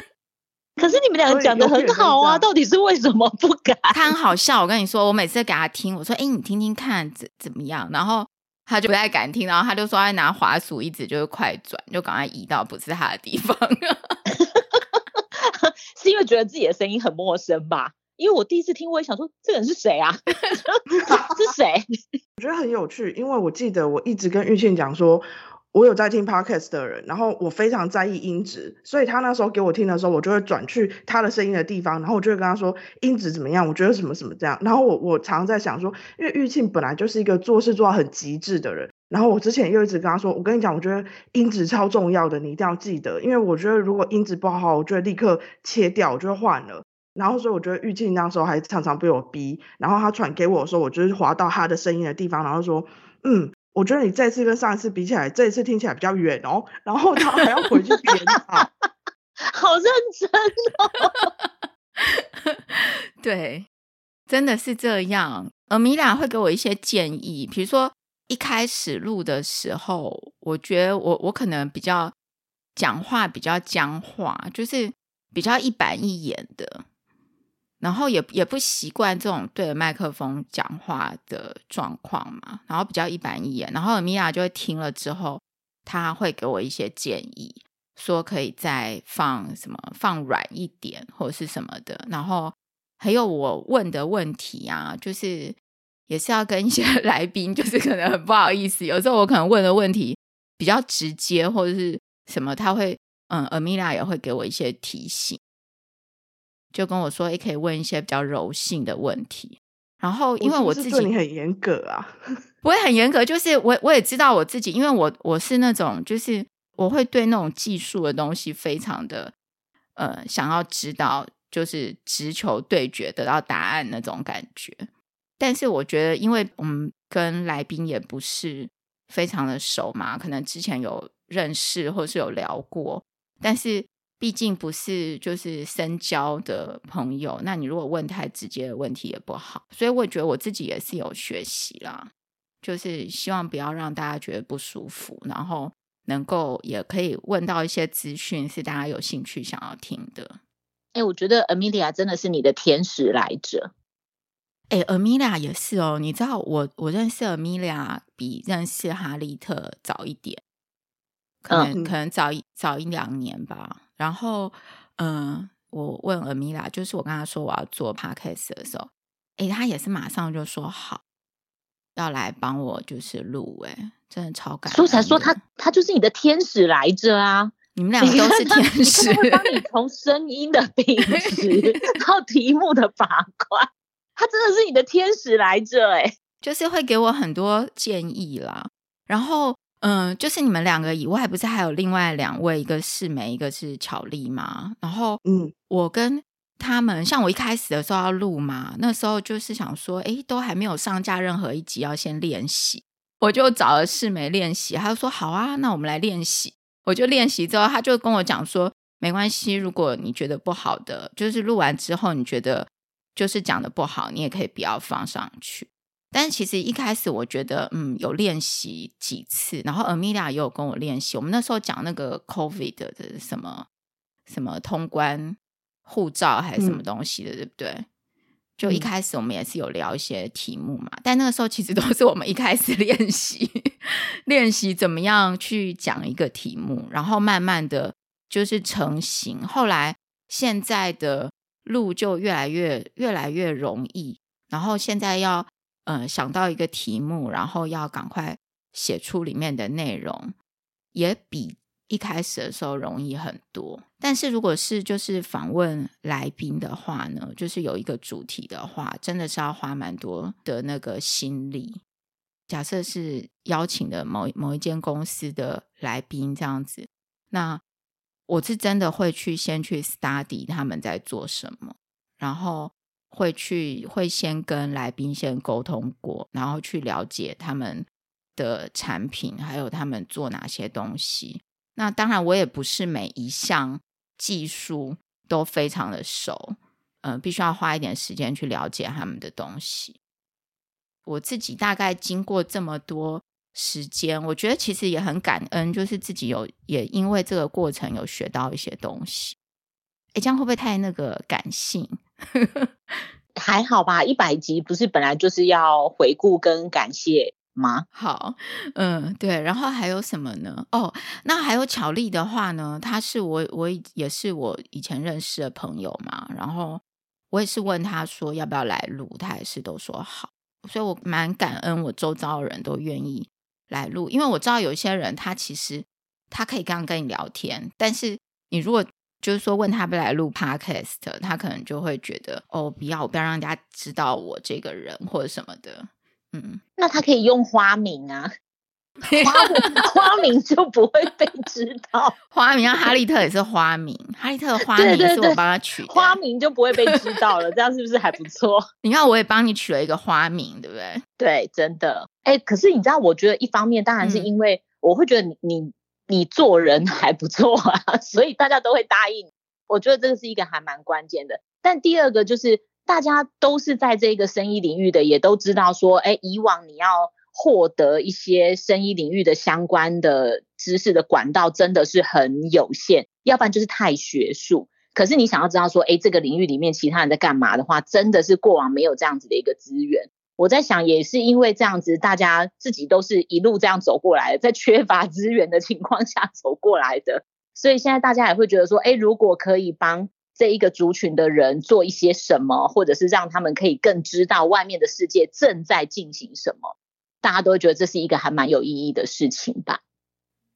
可是你们两个讲的很好啊，到底是为什么不敢？他很好笑，我跟你说，我每次给他听，我说：“哎、欸，你听听看怎怎么样？”然后他就不太敢听，然后他就说他拿滑鼠一直就是快转，就赶快移到不是他的地方。是因为觉得自己的声音很陌生吧？因为我第一次听，我也想说，这个人是谁啊？是谁？我觉得很有趣，因为我记得我一直跟玉倩讲说，我有在听 podcast 的人，然后我非常在意音质，所以他那时候给我听的时候，我就会转去他的声音的地方，然后我就会跟他说音质怎么样，我觉得什么什么这样。然后我我常在想说，因为玉庆本来就是一个做事做到很极致的人，然后我之前又一直跟他说，我跟你讲，我觉得音质超重要的，你一定要记得，因为我觉得如果音质不好，我就会立刻切掉，我就会换了。然后所以我觉得玉庆那时候还常常被我逼，然后他传给我的时候，我就是滑到他的声音的地方，然后说，嗯，我觉得你这次跟上一次比起来，这一次听起来比较远哦。然后他还要回去编啊，好认真哦。对，真的是这样。而米娅会给我一些建议，比如说一开始录的时候，我觉得我我可能比较讲话比较僵化，就是比较一板一眼的。然后也也不习惯这种对着麦克风讲话的状况嘛，然后比较一板一眼。然后米娅就会听了之后，他会给我一些建议，说可以再放什么放软一点或者是什么的。然后还有我问的问题啊，就是也是要跟一些来宾，就是可能很不好意思，有时候我可能问的问题比较直接或者是什么，他会嗯，而米娅也会给我一些提醒。就跟我说，也可以问一些比较柔性的问题。然后，因为我自己很严格啊，不会很严格，就是我我也知道我自己，因为我我是那种，就是我会对那种技术的东西非常的呃想要知道，就是直球对决得到答案那种感觉。但是我觉得，因为我们跟来宾也不是非常的熟嘛，可能之前有认识或是有聊过，但是。毕竟不是就是深交的朋友，那你如果问太直接的问题也不好，所以我觉得我自己也是有学习啦，就是希望不要让大家觉得不舒服，然后能够也可以问到一些资讯是大家有兴趣想要听的。哎，我觉得 Amelia 真的是你的天使来着。哎，Amelia 也是哦，你知道我我认识 Amelia 比认识哈利特早一点，可能、嗯、可能早一早一两年吧。然后，嗯，我问阿米拉，就是我跟他说我要做 podcast 的时候，诶，他也是马上就说好，要来帮我就是录，诶，真的超感动。所以才说他他就是你的天使来着啊！你们两个都是天使，他帮你从声音的品质 到题目的把关，他真的是你的天使来着，诶，就是会给我很多建议啦，然后。嗯，就是你们两个以外，不是还有另外两位，一个是梅，一个是巧丽吗？然后，嗯，我跟他们，像我一开始的时候要录嘛，那时候就是想说，诶，都还没有上架任何一集，要先练习，我就找了世美练习，他就说好啊，那我们来练习，我就练习之后，他就跟我讲说，没关系，如果你觉得不好的，就是录完之后你觉得就是讲的不好，你也可以不要放上去。但是其实一开始我觉得，嗯，有练习几次，然后 Amelia 也有跟我练习。我们那时候讲那个 COVID 的什么什么通关护照还是什么东西的，嗯、对不对？就一开始我们也是有聊一些题目嘛，嗯、但那个时候其实都是我们一开始 练习练习怎么样去讲一个题目，然后慢慢的就是成型。后来现在的路就越来越越来越容易，然后现在要。嗯，想到一个题目，然后要赶快写出里面的内容，也比一开始的时候容易很多。但是如果是就是访问来宾的话呢，就是有一个主题的话，真的是要花蛮多的那个心力。假设是邀请的某某一间公司的来宾这样子，那我是真的会去先去 study 他们在做什么，然后。会去会先跟来宾先沟通过，然后去了解他们的产品，还有他们做哪些东西。那当然，我也不是每一项技术都非常的熟，嗯、呃，必须要花一点时间去了解他们的东西。我自己大概经过这么多时间，我觉得其实也很感恩，就是自己有也因为这个过程有学到一些东西。诶，这样会不会太那个感性？还好吧，一百集不是本来就是要回顾跟感谢吗？好，嗯，对，然后还有什么呢？哦，那还有巧丽的话呢？他是我，我也是我以前认识的朋友嘛。然后我也是问他说要不要来录，他也是都说好。所以我蛮感恩，我周遭的人都愿意来录，因为我知道有些人他其实他可以刚刚跟你聊天，但是你如果就是说，问他不来录 podcast，他可能就会觉得哦，不要，我不要让人家知道我这个人或者什么的。嗯，那他可以用花名啊，花名花名就不会被知道。花名，像哈利特也是花名，哈利特的花名是我帮他取的，花名就不会被知道了。这样是不是还不错？你看，我也帮你取了一个花名，对不对？对，真的。哎，可是你知道，我觉得一方面当然是因为我会觉得你。你你做人 还不错啊，所以大家都会答应。我觉得这个是一个还蛮关键的。但第二个就是，大家都是在这个生意领域的，也都知道说，哎，以往你要获得一些生意领域的相关的知识的管道真的是很有限，要不然就是太学术。可是你想要知道说，哎，这个领域里面其他人在干嘛的话，真的是过往没有这样子的一个资源。我在想，也是因为这样子，大家自己都是一路这样走过来，在缺乏资源的情况下走过来的，所以现在大家也会觉得说，哎，如果可以帮这一个族群的人做一些什么，或者是让他们可以更知道外面的世界正在进行什么，大家都觉得这是一个还蛮有意义的事情吧。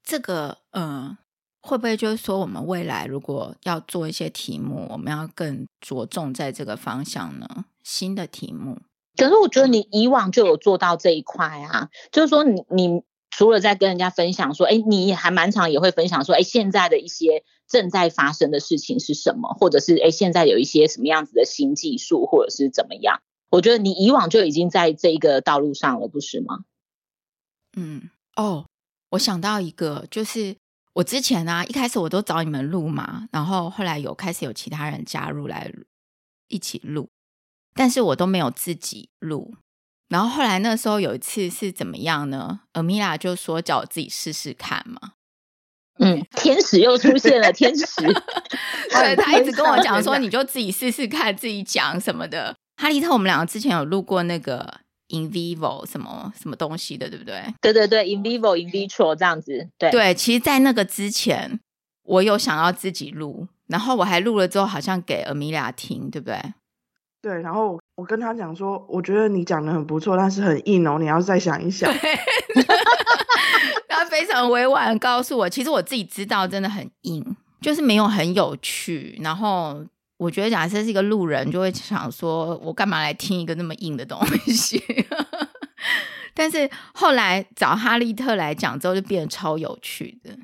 这个，嗯，会不会就是说，我们未来如果要做一些题目，我们要更着重在这个方向呢？新的题目。可是我觉得你以往就有做到这一块啊，就是说你你除了在跟人家分享说，哎，你还蛮常也会分享说，哎，现在的一些正在发生的事情是什么，或者是哎，现在有一些什么样子的新技术，或者是怎么样？我觉得你以往就已经在这一个道路上了，不是吗？嗯，哦，我想到一个，就是我之前啊，一开始我都找你们录嘛，然后后来有开始有其他人加入来一起录。但是我都没有自己录，然后后来那时候有一次是怎么样呢？Amelia 就说叫我自己试试看嘛。嗯，天使又出现了，天使。对，他一直跟我讲说，你就自己试试看，自己讲什么的。哈利特，我们两个之前有录过那个 in vivo 什么什么东西的，对不对？对对对，in vivo in vitro 这样子。对对，其实，在那个之前，我有想要自己录，然后我还录了之后，好像给 Amelia 听，对不对？对，然后我跟他讲说，我觉得你讲的很不错，但是很硬哦，你要再想一想。他非常委婉告诉我，其实我自己知道真的很硬，就是没有很有趣。然后我觉得，假设是一个路人，就会想说，我干嘛来听一个那么硬的东西？但是后来找哈利特来讲之后，就变得超有趣的。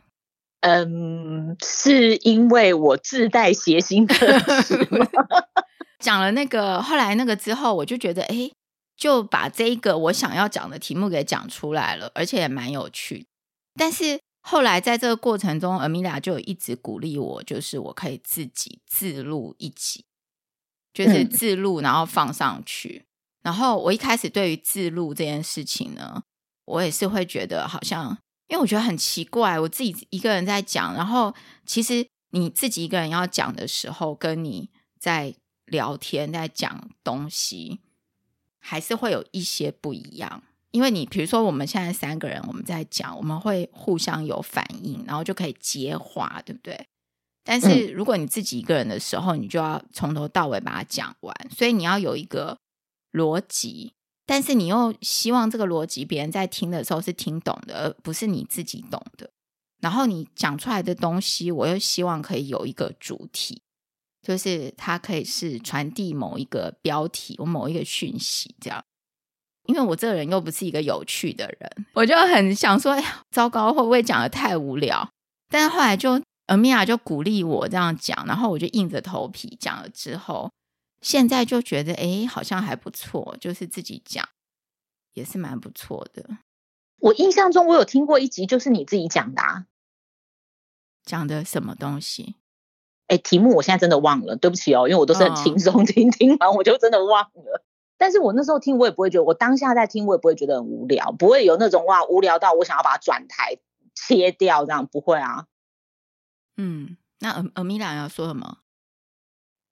嗯，是因为我自带谐星特质吗？讲了那个，后来那个之后，我就觉得，哎，就把这一个我想要讲的题目给讲出来了，而且也蛮有趣。但是后来在这个过程中，Amelia 就一直鼓励我，就是我可以自己自录一集，就是自录然后放上去。嗯、然后我一开始对于自录这件事情呢，我也是会觉得好像，因为我觉得很奇怪，我自己一个人在讲，然后其实你自己一个人要讲的时候，跟你在聊天在讲东西，还是会有一些不一样。因为你比如说我们现在三个人我们在讲，我们会互相有反应，然后就可以接话，对不对？但是如果你自己一个人的时候，你就要从头到尾把它讲完，所以你要有一个逻辑，但是你又希望这个逻辑别人在听的时候是听懂的，而不是你自己懂的。然后你讲出来的东西，我又希望可以有一个主题，就是它可以是传递某一个标题或某一个讯息，这样。因为我这个人又不是一个有趣的人，我就很想说，哎呀，糟糕，会不会讲的太无聊？但是后来就 Amelia 就鼓励我这样讲，然后我就硬着头皮讲了之后，现在就觉得，哎，好像还不错，就是自己讲也是蛮不错的。我印象中，我有听过一集，就是你自己讲的啊，讲的什么东西？哎，题目我现在真的忘了，对不起哦，因为我都是很轻松听，听完我就真的忘了。但是我那时候听，我也不会觉得，我当下在听，我也不会觉得很无聊，不会有那种哇无聊到我想要把它转台切掉这样，不会啊。嗯，那阿阿米拉要说什么？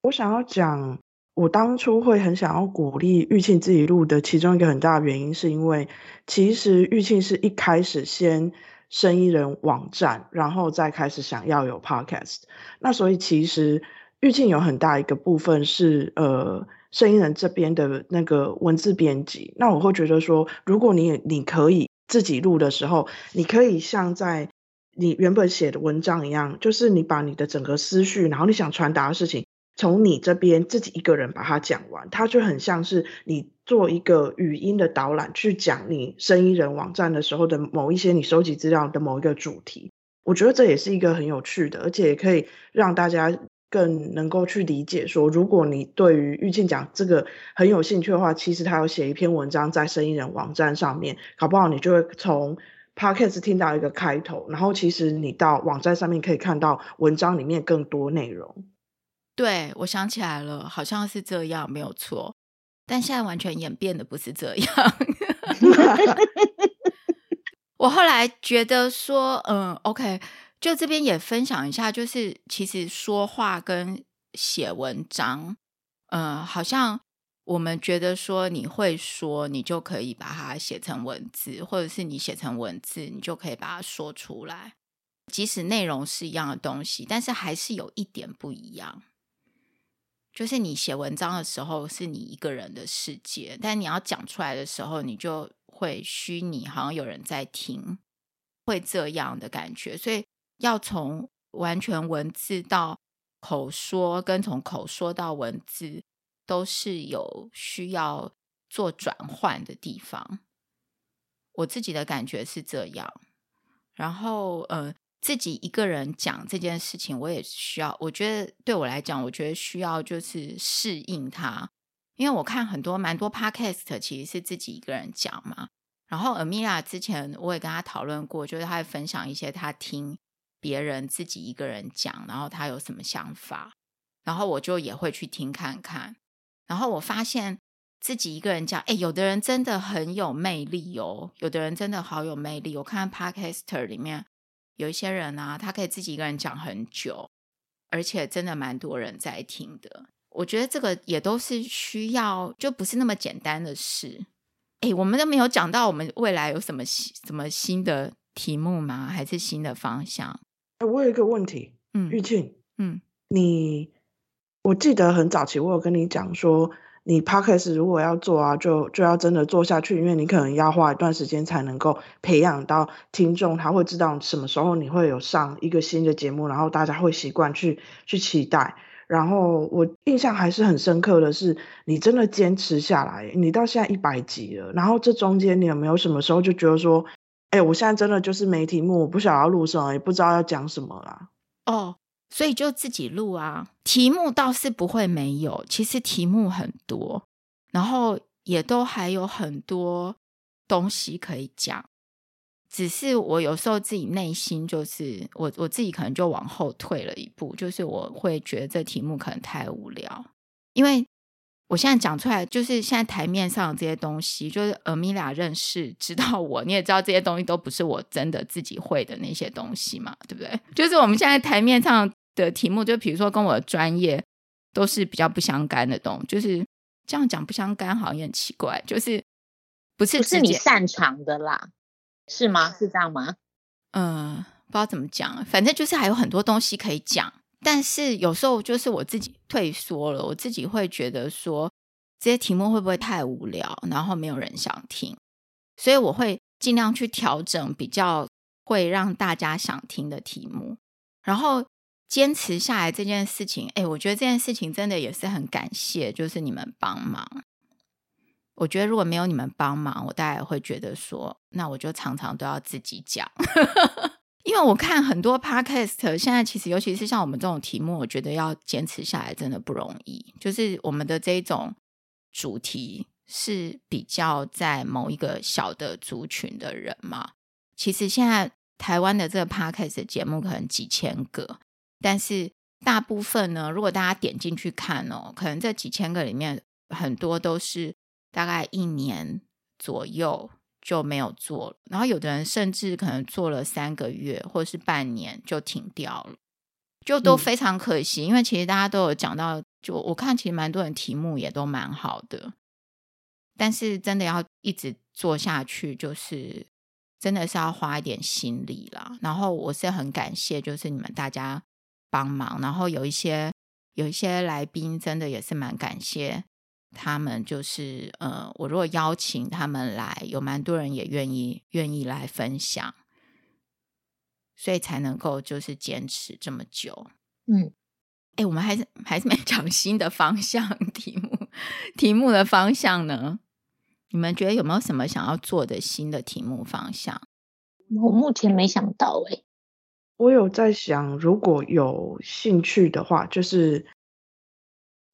我想要讲，我当初会很想要鼓励玉庆自己录的其中一个很大的原因，是因为其实玉庆是一开始先生意人网站，然后再开始想要有 podcast，那所以其实玉庆有很大一个部分是呃。生意人这边的那个文字编辑，那我会觉得说，如果你你可以自己录的时候，你可以像在你原本写的文章一样，就是你把你的整个思绪，然后你想传达的事情，从你这边自己一个人把它讲完，它就很像是你做一个语音的导览去讲你生意人网站的时候的某一些你收集资料的某一个主题。我觉得这也是一个很有趣的，而且也可以让大家。更能够去理解说，如果你对于玉庆讲这个很有兴趣的话，其实他有写一篇文章在生意人网站上面，搞不好你就会从 Podcast 听到一个开头，然后其实你到网站上面可以看到文章里面更多内容。对，我想起来了，好像是这样，没有错。但现在完全演变的不是这样。我后来觉得说，嗯，OK。就这边也分享一下，就是其实说话跟写文章，嗯、好像我们觉得说你会说，你就可以把它写成文字，或者是你写成文字，你就可以把它说出来。即使内容是一样的东西，但是还是有一点不一样。就是你写文章的时候是你一个人的世界，但你要讲出来的时候，你就会虚拟，好像有人在听，会这样的感觉，所以。要从完全文字到口说，跟从口说到文字，都是有需要做转换的地方。我自己的感觉是这样。然后，呃，自己一个人讲这件事情，我也需要。我觉得对我来讲，我觉得需要就是适应它，因为我看很多蛮多 podcast 其实是自己一个人讲嘛。然后，Amelia 之前我也跟他讨论过，就是他会分享一些他听。别人自己一个人讲，然后他有什么想法，然后我就也会去听看看。然后我发现自己一个人讲，哎，有的人真的很有魅力哦，有的人真的好有魅力。我看 Podcaster 里面有一些人啊，他可以自己一个人讲很久，而且真的蛮多人在听的。我觉得这个也都是需要，就不是那么简单的事。哎，我们都没有讲到我们未来有什么新什么新的题目吗？还是新的方向？哎我有一个问题，嗯，玉静，嗯，你，我记得很早期我有跟你讲说，你 podcast 如果要做啊，就就要真的做下去，因为你可能要花一段时间才能够培养到听众，他会知道什么时候你会有上一个新的节目，然后大家会习惯去去期待。然后我印象还是很深刻的是，你真的坚持下来，你到现在一百集了，然后这中间你有没有什么时候就觉得说，哎，我现在真的就是没题目，我不晓得要录什么，也不知道要讲什么啦。哦，所以就自己录啊。题目倒是不会没有，其实题目很多，然后也都还有很多东西可以讲。只是我有时候自己内心就是我我自己可能就往后退了一步，就是我会觉得这题目可能太无聊，因为我现在讲出来，就是现在台面上这些东西，就是 Amelia 认识知道我，你也知道这些东西都不是我真的自己会的那些东西嘛，对不对？就是我们现在台面上的题目，就比如说跟我的专业都是比较不相干的东西，就是这样讲不相干，好像也很奇怪，就是不是不是你擅长的啦，是吗？是这样吗？嗯，不知道怎么讲，反正就是还有很多东西可以讲。但是有时候就是我自己退缩了，我自己会觉得说这些题目会不会太无聊，然后没有人想听，所以我会尽量去调整比较会让大家想听的题目，然后坚持下来这件事情。哎，我觉得这件事情真的也是很感谢，就是你们帮忙。我觉得如果没有你们帮忙，我大概会觉得说，那我就常常都要自己讲。因为我看很多 podcast，现在其实尤其是像我们这种题目，我觉得要坚持下来真的不容易。就是我们的这种主题是比较在某一个小的族群的人嘛。其实现在台湾的这个 podcast 节目可能几千个，但是大部分呢，如果大家点进去看哦，可能这几千个里面很多都是大概一年左右。就没有做了，然后有的人甚至可能做了三个月或者是半年就停掉了，就都非常可惜。嗯、因为其实大家都有讲到，就我看其实蛮多人题目也都蛮好的，但是真的要一直做下去，就是真的是要花一点心力啦。然后我是很感谢，就是你们大家帮忙，然后有一些有一些来宾真的也是蛮感谢。他们就是呃，我如果邀请他们来，有蛮多人也愿意愿意来分享，所以才能够就是坚持这么久。嗯，哎，我们还是还是没讲新的方向 题目，题目的方向呢？你们觉得有没有什么想要做的新的题目方向？我目前没想到哎、欸，我有在想，如果有兴趣的话，就是。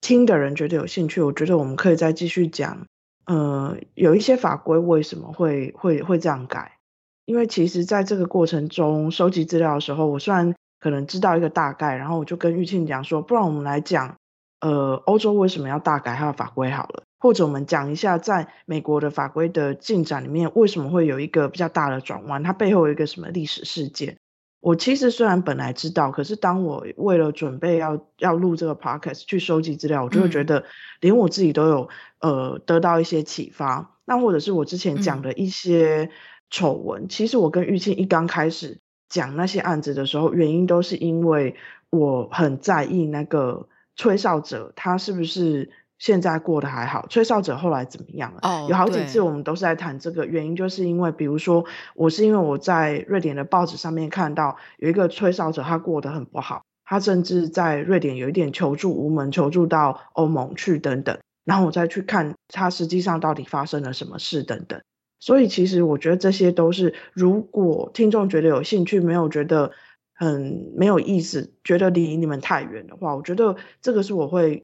听的人觉得有兴趣，我觉得我们可以再继续讲。呃，有一些法规为什么会会会这样改？因为其实在这个过程中收集资料的时候，我虽然可能知道一个大概，然后我就跟玉庆讲说，不然我们来讲，呃，欧洲为什么要大改它的法规好了，或者我们讲一下在美国的法规的进展里面，为什么会有一个比较大的转弯，它背后有一个什么历史事件。我其实虽然本来知道，可是当我为了准备要要录这个 podcast 去收集资料，我就会觉得连我自己都有呃得到一些启发。那或者是我之前讲的一些丑闻，其实我跟玉庆一刚开始讲那些案子的时候，原因都是因为我很在意那个吹哨者他是不是。现在过得还好，吹哨者后来怎么样了？哦，有好几次我们都是在谈这个原因，就是因为比如说我是因为我在瑞典的报纸上面看到有一个吹哨者，他过得很不好，他甚至在瑞典有一点求助无门，求助到欧盟去等等，然后我再去看他实际上到底发生了什么事等等。所以其实我觉得这些都是，如果听众觉得有兴趣，没有觉得很没有意思，觉得离你们太远的话，我觉得这个是我会。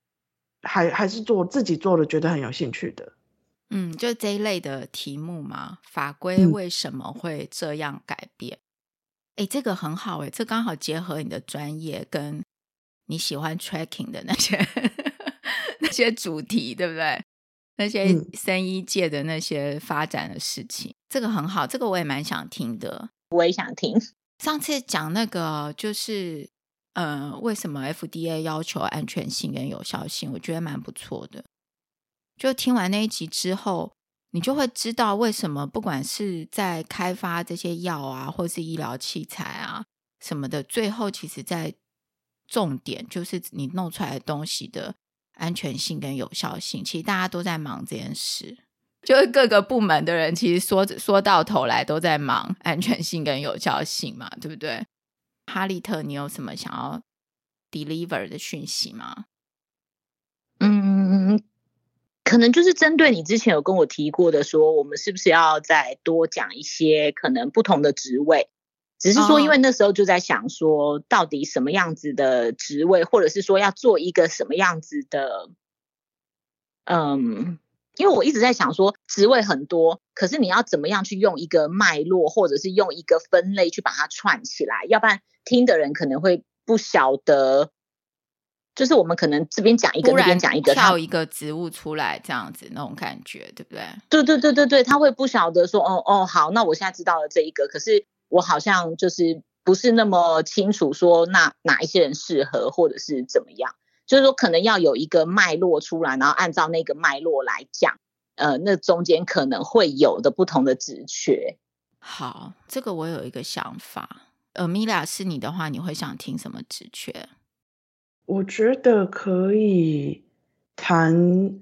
还还是做自己做的，觉得很有兴趣的。嗯，就这一类的题目嘛，法规为什么会这样改变？哎、嗯，这个很好哎，这刚好结合你的专业跟你喜欢 tracking 的那些那些主题，对不对？那些生医界的那些发展的事情，嗯、这个很好，这个我也蛮想听的。我也想听。上次讲那个就是。呃，为什么 FDA 要求安全性跟有效性？我觉得蛮不错的。就听完那一集之后，你就会知道为什么不管是在开发这些药啊，或是医疗器材啊什么的，最后其实在重点就是你弄出来的东西的安全性跟有效性。其实大家都在忙这件事，就是各个部门的人其实说说到头来都在忙安全性跟有效性嘛，对不对？哈利特，你有什么想要 deliver 的讯息吗？嗯，可能就是针对你之前有跟我提过的，说我们是不是要再多讲一些可能不同的职位？只是说，因为那时候就在想说，到底什么样子的职位，或者是说要做一个什么样子的，嗯。因为我一直在想说，职位很多，可是你要怎么样去用一个脉络，或者是用一个分类去把它串起来，要不然听的人可能会不晓得就是我们可能这边讲一个，那边讲一个，跳一个职务出来，这样子那种感觉，对不对？对对对对对，他会不晓得说，哦哦，好，那我现在知道了这一个，可是我好像就是不是那么清楚说，那哪一些人适合，或者是怎么样？就是说，可能要有一个脉络出来，然后按照那个脉络来讲，呃，那中间可能会有的不同的职缺。好，这个我有一个想法。Amelia 是你的话，你会想听什么职缺？我觉得可以谈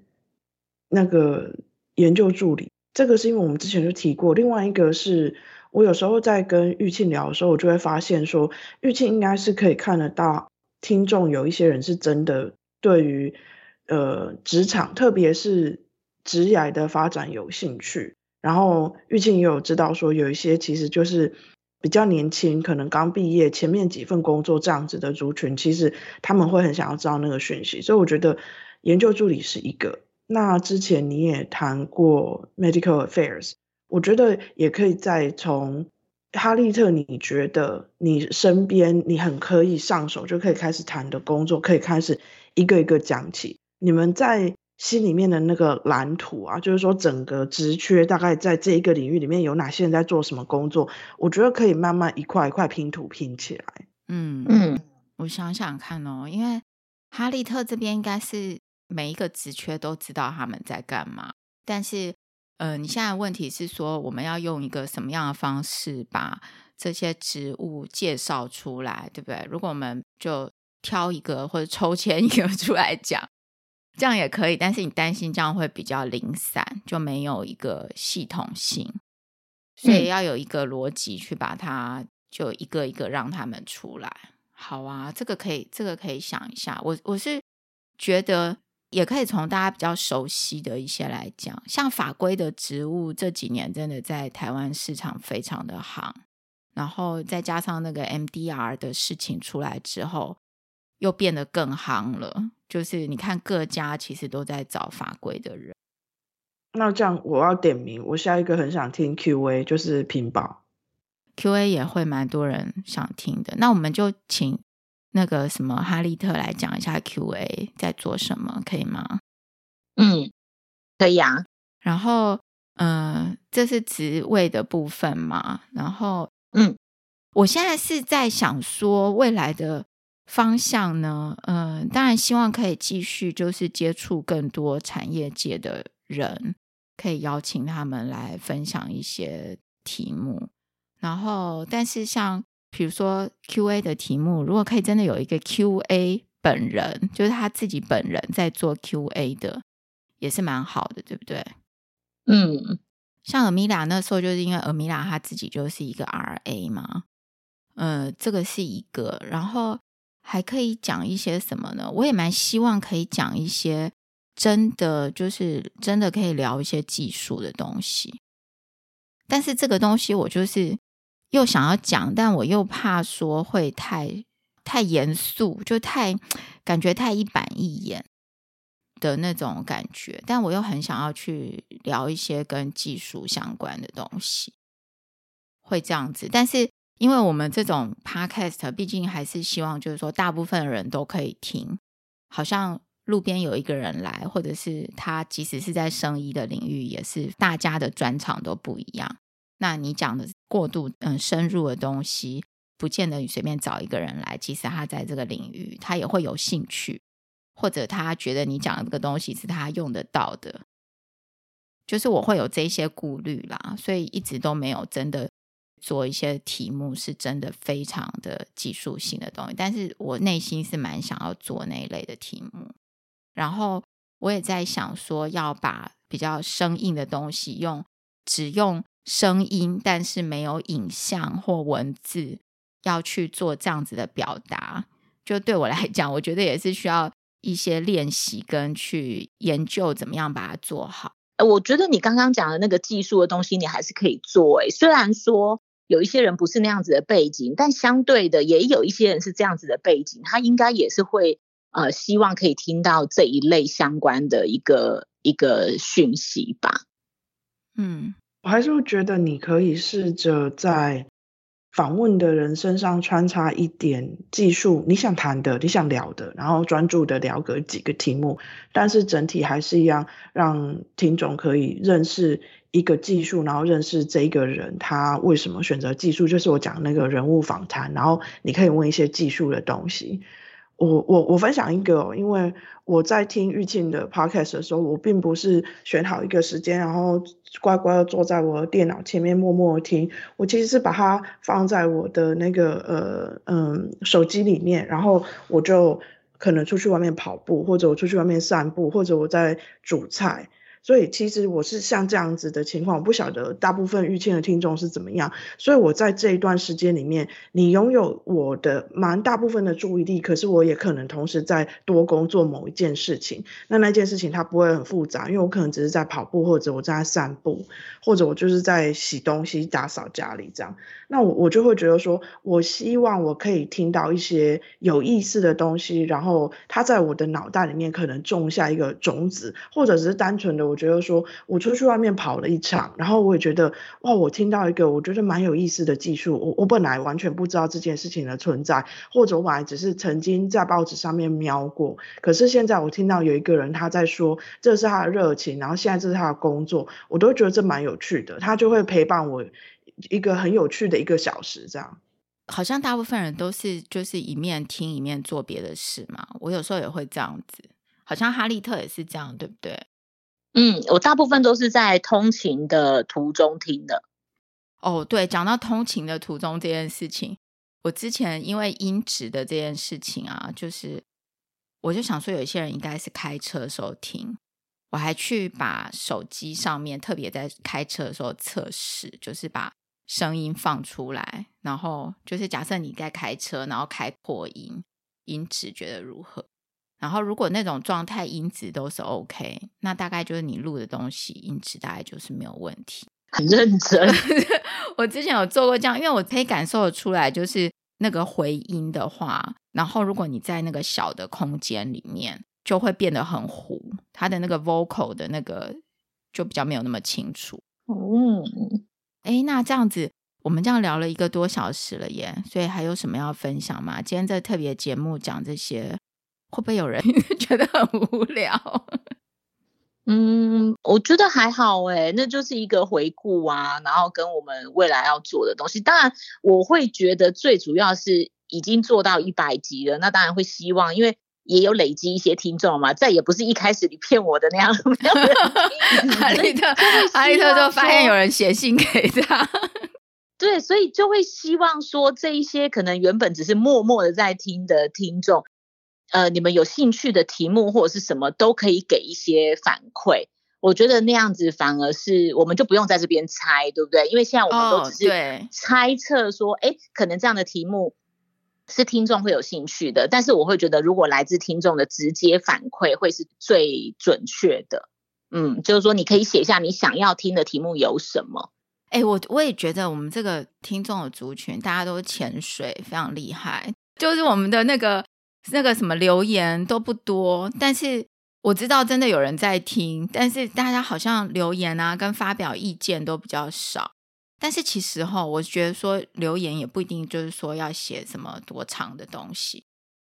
那个研究助理，这个是因为我们之前就提过。另外一个是我有时候在跟玉庆聊的时候，我就会发现说，玉庆应该是可以看得到听众有一些人是真的对于呃职场，特别是职涯的发展有兴趣。然后玉庆也有知道说，有一些其实就是。比较年轻，可能刚毕业，前面几份工作这样子的族群，其实他们会很想要知道那个讯息，所以我觉得研究助理是一个。那之前你也谈过 medical affairs，我觉得也可以再从哈利特，你觉得你身边你很可以上手就可以开始谈的工作，可以开始一个一个讲起。你们在。心里面的那个蓝图啊，就是说整个职缺大概在这一个领域里面有哪些人在做什么工作，我觉得可以慢慢一块一块拼图拼起来。嗯嗯，我想想看哦，因为哈利特这边应该是每一个职缺都知道他们在干嘛，但是呃，你现在问题是说我们要用一个什么样的方式把这些植物介绍出来，对不对？如果我们就挑一个或者抽签一个 出来讲。这样也可以，但是你担心这样会比较零散，就没有一个系统性，所以要有一个逻辑去把它就一个一个让他们出来。好啊，这个可以，这个可以想一下。我我是觉得也可以从大家比较熟悉的一些来讲，像法规的职务这几年真的在台湾市场非常的行，然后再加上那个 MDR 的事情出来之后，又变得更夯了，就是你看各家其实都在找法规的人。那这样我要点名，我下一个很想听 QA，就是屏保。QA 也会蛮多人想听的。那我们就请那个什么哈利特来讲一下 QA 在做什么，可以吗？嗯，可以啊。然后，嗯、呃，这是职位的部分嘛。然后，嗯，我现在是在想说未来的。方向呢？嗯、呃，当然希望可以继续，就是接触更多产业界的人，可以邀请他们来分享一些题目。然后，但是像比如说 QA 的题目，如果可以真的有一个 QA 本人，就是他自己本人在做 QA 的，也是蛮好的，对不对？嗯，像 Amelia 那时候，就是因为 Amelia 他自己就是一个 RA 嘛，呃，这个是一个，然后。还可以讲一些什么呢？我也蛮希望可以讲一些真的，就是真的可以聊一些技术的东西。但是这个东西我就是又想要讲，但我又怕说会太太严肃，就太感觉太一板一眼的那种感觉。但我又很想要去聊一些跟技术相关的东西，会这样子。但是。因为我们这种 podcast，毕竟还是希望就是说，大部分人都可以听。好像路边有一个人来，或者是他即使是在生医的领域，也是大家的专长都不一样。那你讲的过度嗯深入的东西，不见得你随便找一个人来，其实他在这个领域他也会有兴趣，或者他觉得你讲的这个东西是他用得到的。就是我会有这些顾虑啦，所以一直都没有真的。做一些题目是真的非常的技术性的东西，但是我内心是蛮想要做那一类的题目。然后我也在想说，要把比较生硬的东西用只用声音，但是没有影像或文字，要去做这样子的表达。就对我来讲，我觉得也是需要一些练习跟去研究怎么样把它做好。我觉得你刚刚讲的那个技术的东西，你还是可以做。诶，虽然说。有一些人不是那样子的背景，但相对的也有一些人是这样子的背景，他应该也是会呃希望可以听到这一类相关的一个一个讯息吧。嗯，我还是会觉得你可以试着在访问的人身上穿插一点技术，你想谈的，你想聊的，然后专注的聊个几个题目，但是整体还是一样，让听众可以认识一个技术，然后认识这一个人，他为什么选择技术，就是我讲那个人物访谈，然后你可以问一些技术的东西。我我我分享一个哦，因为我在听玉庆的 podcast 的时候，我并不是选好一个时间，然后乖乖的坐在我的电脑前面默默听。我其实是把它放在我的那个呃嗯手机里面，然后我就可能出去外面跑步，或者我出去外面散步，或者我在煮菜。所以其实我是像这样子的情况，我不晓得大部分玉庆的听众是怎么样。所以我在这一段时间里面，你拥有我的蛮大部分的注意力，可是我也可能同时在多工作某一件事情。那那件事情它不会很复杂，因为我可能只是在跑步，或者我在散步，或者我就是在洗东西、打扫家里这样。那我我就会觉得说，我希望我可以听到一些有意思的东西，然后它在我的脑袋里面可能种下一个种子，或者只是单纯的。我觉得说，我出去外面跑了一场，然后我也觉得，哇，我听到一个我觉得蛮有意思的技术。我我本来完全不知道这件事情的存在，或者我本来只是曾经在报纸上面瞄过，可是现在我听到有一个人他在说，这是他的热情，然后现在这是他的工作，我都觉得这蛮有趣的。他就会陪伴我一个很有趣的一个小时，这样。好像大部分人都是就是一面听一面做别的事嘛。我有时候也会这样子，好像哈利特也是这样，对不对？嗯，我大部分都是在通勤的途中听的。哦，对，讲到通勤的途中这件事情，我之前因为音质的这件事情啊，就是我就想说，有一些人应该是开车的时候听，我还去把手机上面特别在开车的时候测试，就是把声音放出来，然后就是假设你在开车，然后开扩音，音质觉得如何？然后，如果那种状态音质都是 OK，那大概就是你录的东西音质大概就是没有问题。很认真，我之前有做过这样，因为我可以感受得出来，就是那个回音的话，然后如果你在那个小的空间里面，就会变得很糊，它的那个 vocal 的那个就比较没有那么清楚。嗯，哎，那这样子，我们这样聊了一个多小时了耶，所以还有什么要分享吗？今天这特别节目讲这些。会不会有人 觉得很无聊？嗯，我觉得还好哎，那就是一个回顾啊，然后跟我们未来要做的东西。当然，我会觉得最主要是已经做到一百集了，那当然会希望，因为也有累积一些听众嘛，再也不是一开始你骗我的那样。哈利特，哈利特就发现有人写信给他，对，所以就会希望说，这一些可能原本只是默默的在听的听众。呃，你们有兴趣的题目或者是什么都可以给一些反馈，我觉得那样子反而是我们就不用在这边猜，对不对？因为现在我们都只是猜测说，哎、哦，可能这样的题目是听众会有兴趣的，但是我会觉得如果来自听众的直接反馈会是最准确的。嗯，就是说你可以写下你想要听的题目有什么。哎，我我也觉得我们这个听众的族群大家都潜水非常厉害，就是我们的那个。那个什么留言都不多，但是我知道真的有人在听，但是大家好像留言啊跟发表意见都比较少。但是其实哈，我觉得说留言也不一定就是说要写什么多长的东西，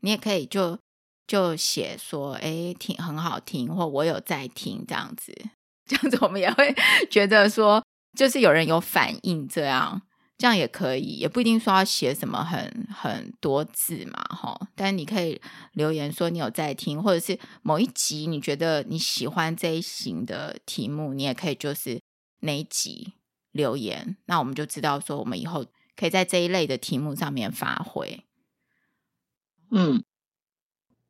你也可以就就写说，哎，听很好听，或我有在听这样子，这样子我们也会觉得说，就是有人有反应这样。这样也可以，也不一定说要写什么很很多字嘛，哈。但你可以留言说你有在听，或者是某一集你觉得你喜欢这一型的题目，你也可以就是那一集留言，那我们就知道说我们以后可以在这一类的题目上面发挥。嗯，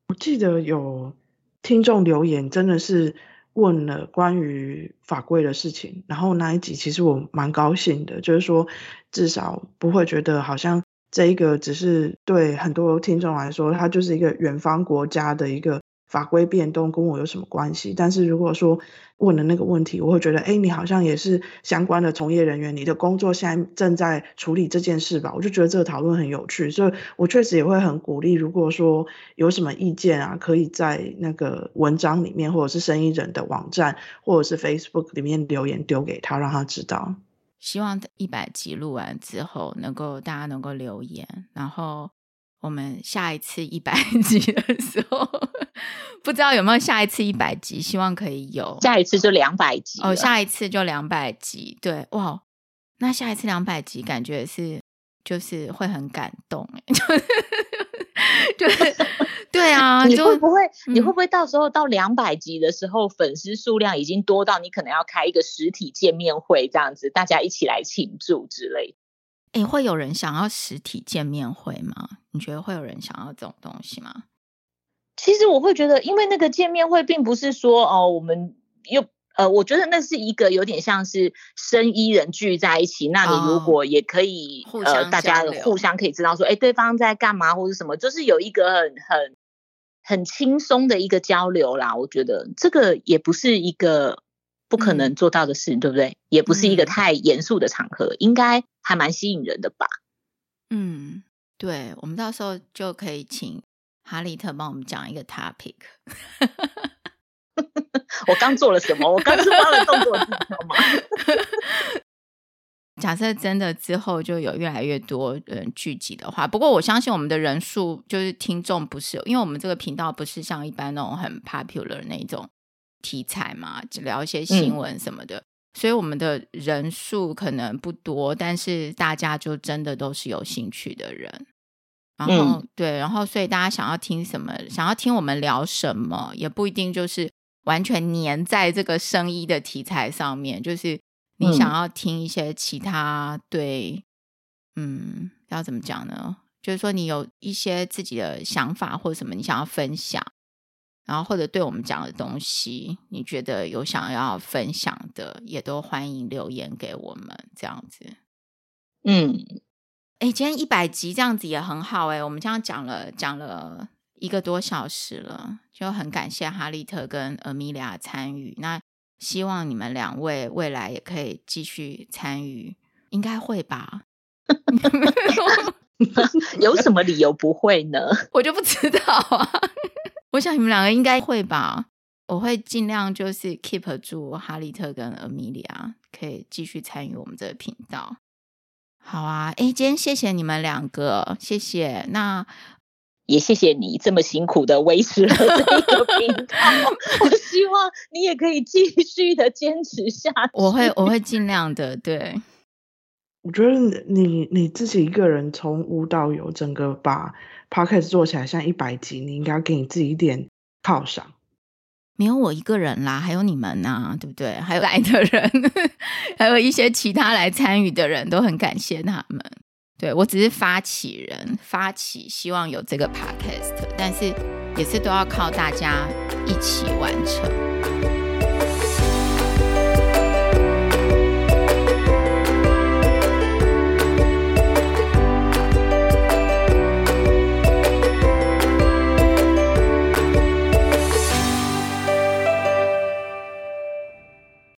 我记得有听众留言，真的是。问了关于法规的事情，然后那一集其实我蛮高兴的，就是说至少不会觉得好像这一个只是对很多听众来说，它就是一个远方国家的一个。法规变动跟我有什么关系？但是如果说问了那个问题，我会觉得，哎，你好像也是相关的从业人员，你的工作现在正在处理这件事吧？我就觉得这个讨论很有趣，所以我确实也会很鼓励，如果说有什么意见啊，可以在那个文章里面，或者是生意人的网站，或者是 Facebook 里面留言丢给他，让他知道。希望一百集录完之后，能够大家能够留言，然后我们下一次一百 集的时候，不知道有没有下一次一百集，希望可以有。下一次就两百集哦，下一次就两百集，对，哇，那下一次两百集，感觉是就是会很感动，就是。对啊，你会不会？嗯、你会不会到时候到两百集的时候，粉丝数量已经多到你可能要开一个实体见面会，这样子大家一起来庆祝之类？诶，会有人想要实体见面会吗？你觉得会有人想要这种东西吗？其实我会觉得，因为那个见面会并不是说哦，我们又呃，我觉得那是一个有点像是生医人聚在一起。那你如果也可以，哦、呃，大家互相可以知道说，哎，对方在干嘛或者什么，就是有一个很很。很轻松的一个交流啦，我觉得这个也不是一个不可能做到的事，嗯、对不对？也不是一个太严肃的场合，嗯、应该还蛮吸引人的吧？嗯，对，我们到时候就可以请哈利特帮我们讲一个 topic。我刚做了什么？我刚是发了动作，知道吗？假设真的之后就有越来越多人聚集的话，不过我相信我们的人数就是听众不是，因为我们这个频道不是像一般那种很 popular 那种题材嘛，只聊一些新闻什么的，嗯、所以我们的人数可能不多，但是大家就真的都是有兴趣的人。然后、嗯、对，然后所以大家想要听什么，想要听我们聊什么，也不一定就是完全黏在这个生意的题材上面，就是。你想要听一些其他对，嗯，要怎么讲呢？就是说你有一些自己的想法或者什么，你想要分享，然后或者对我们讲的东西，你觉得有想要分享的，也都欢迎留言给我们，这样子。嗯，哎，今天一百集这样子也很好哎，我们这样讲了讲了一个多小时了，就很感谢哈利特跟阿米娅参与那。希望你们两位未来也可以继续参与，应该会吧？有什么理由不会呢？我就不知道啊。我想你们两个应该会吧。我会尽量就是 keep 住哈利特跟阿米莉亚，可以继续参与我们这个频道。好啊，哎，今天谢谢你们两个，谢谢。那。也谢谢你这么辛苦的维持了这个频道，我希望你也可以继续的坚持下去。我会我会尽量的，对。我觉得你你自己一个人从无到有，整个把 podcast 做起来像一百集，你应该要给你自己一点犒赏。没有我一个人啦，还有你们呐，对不对？还有来的人，还有一些其他来参与的人都很感谢他们。对，我只是发起人，发起希望有这个 podcast，但是也是都要靠大家一起完成。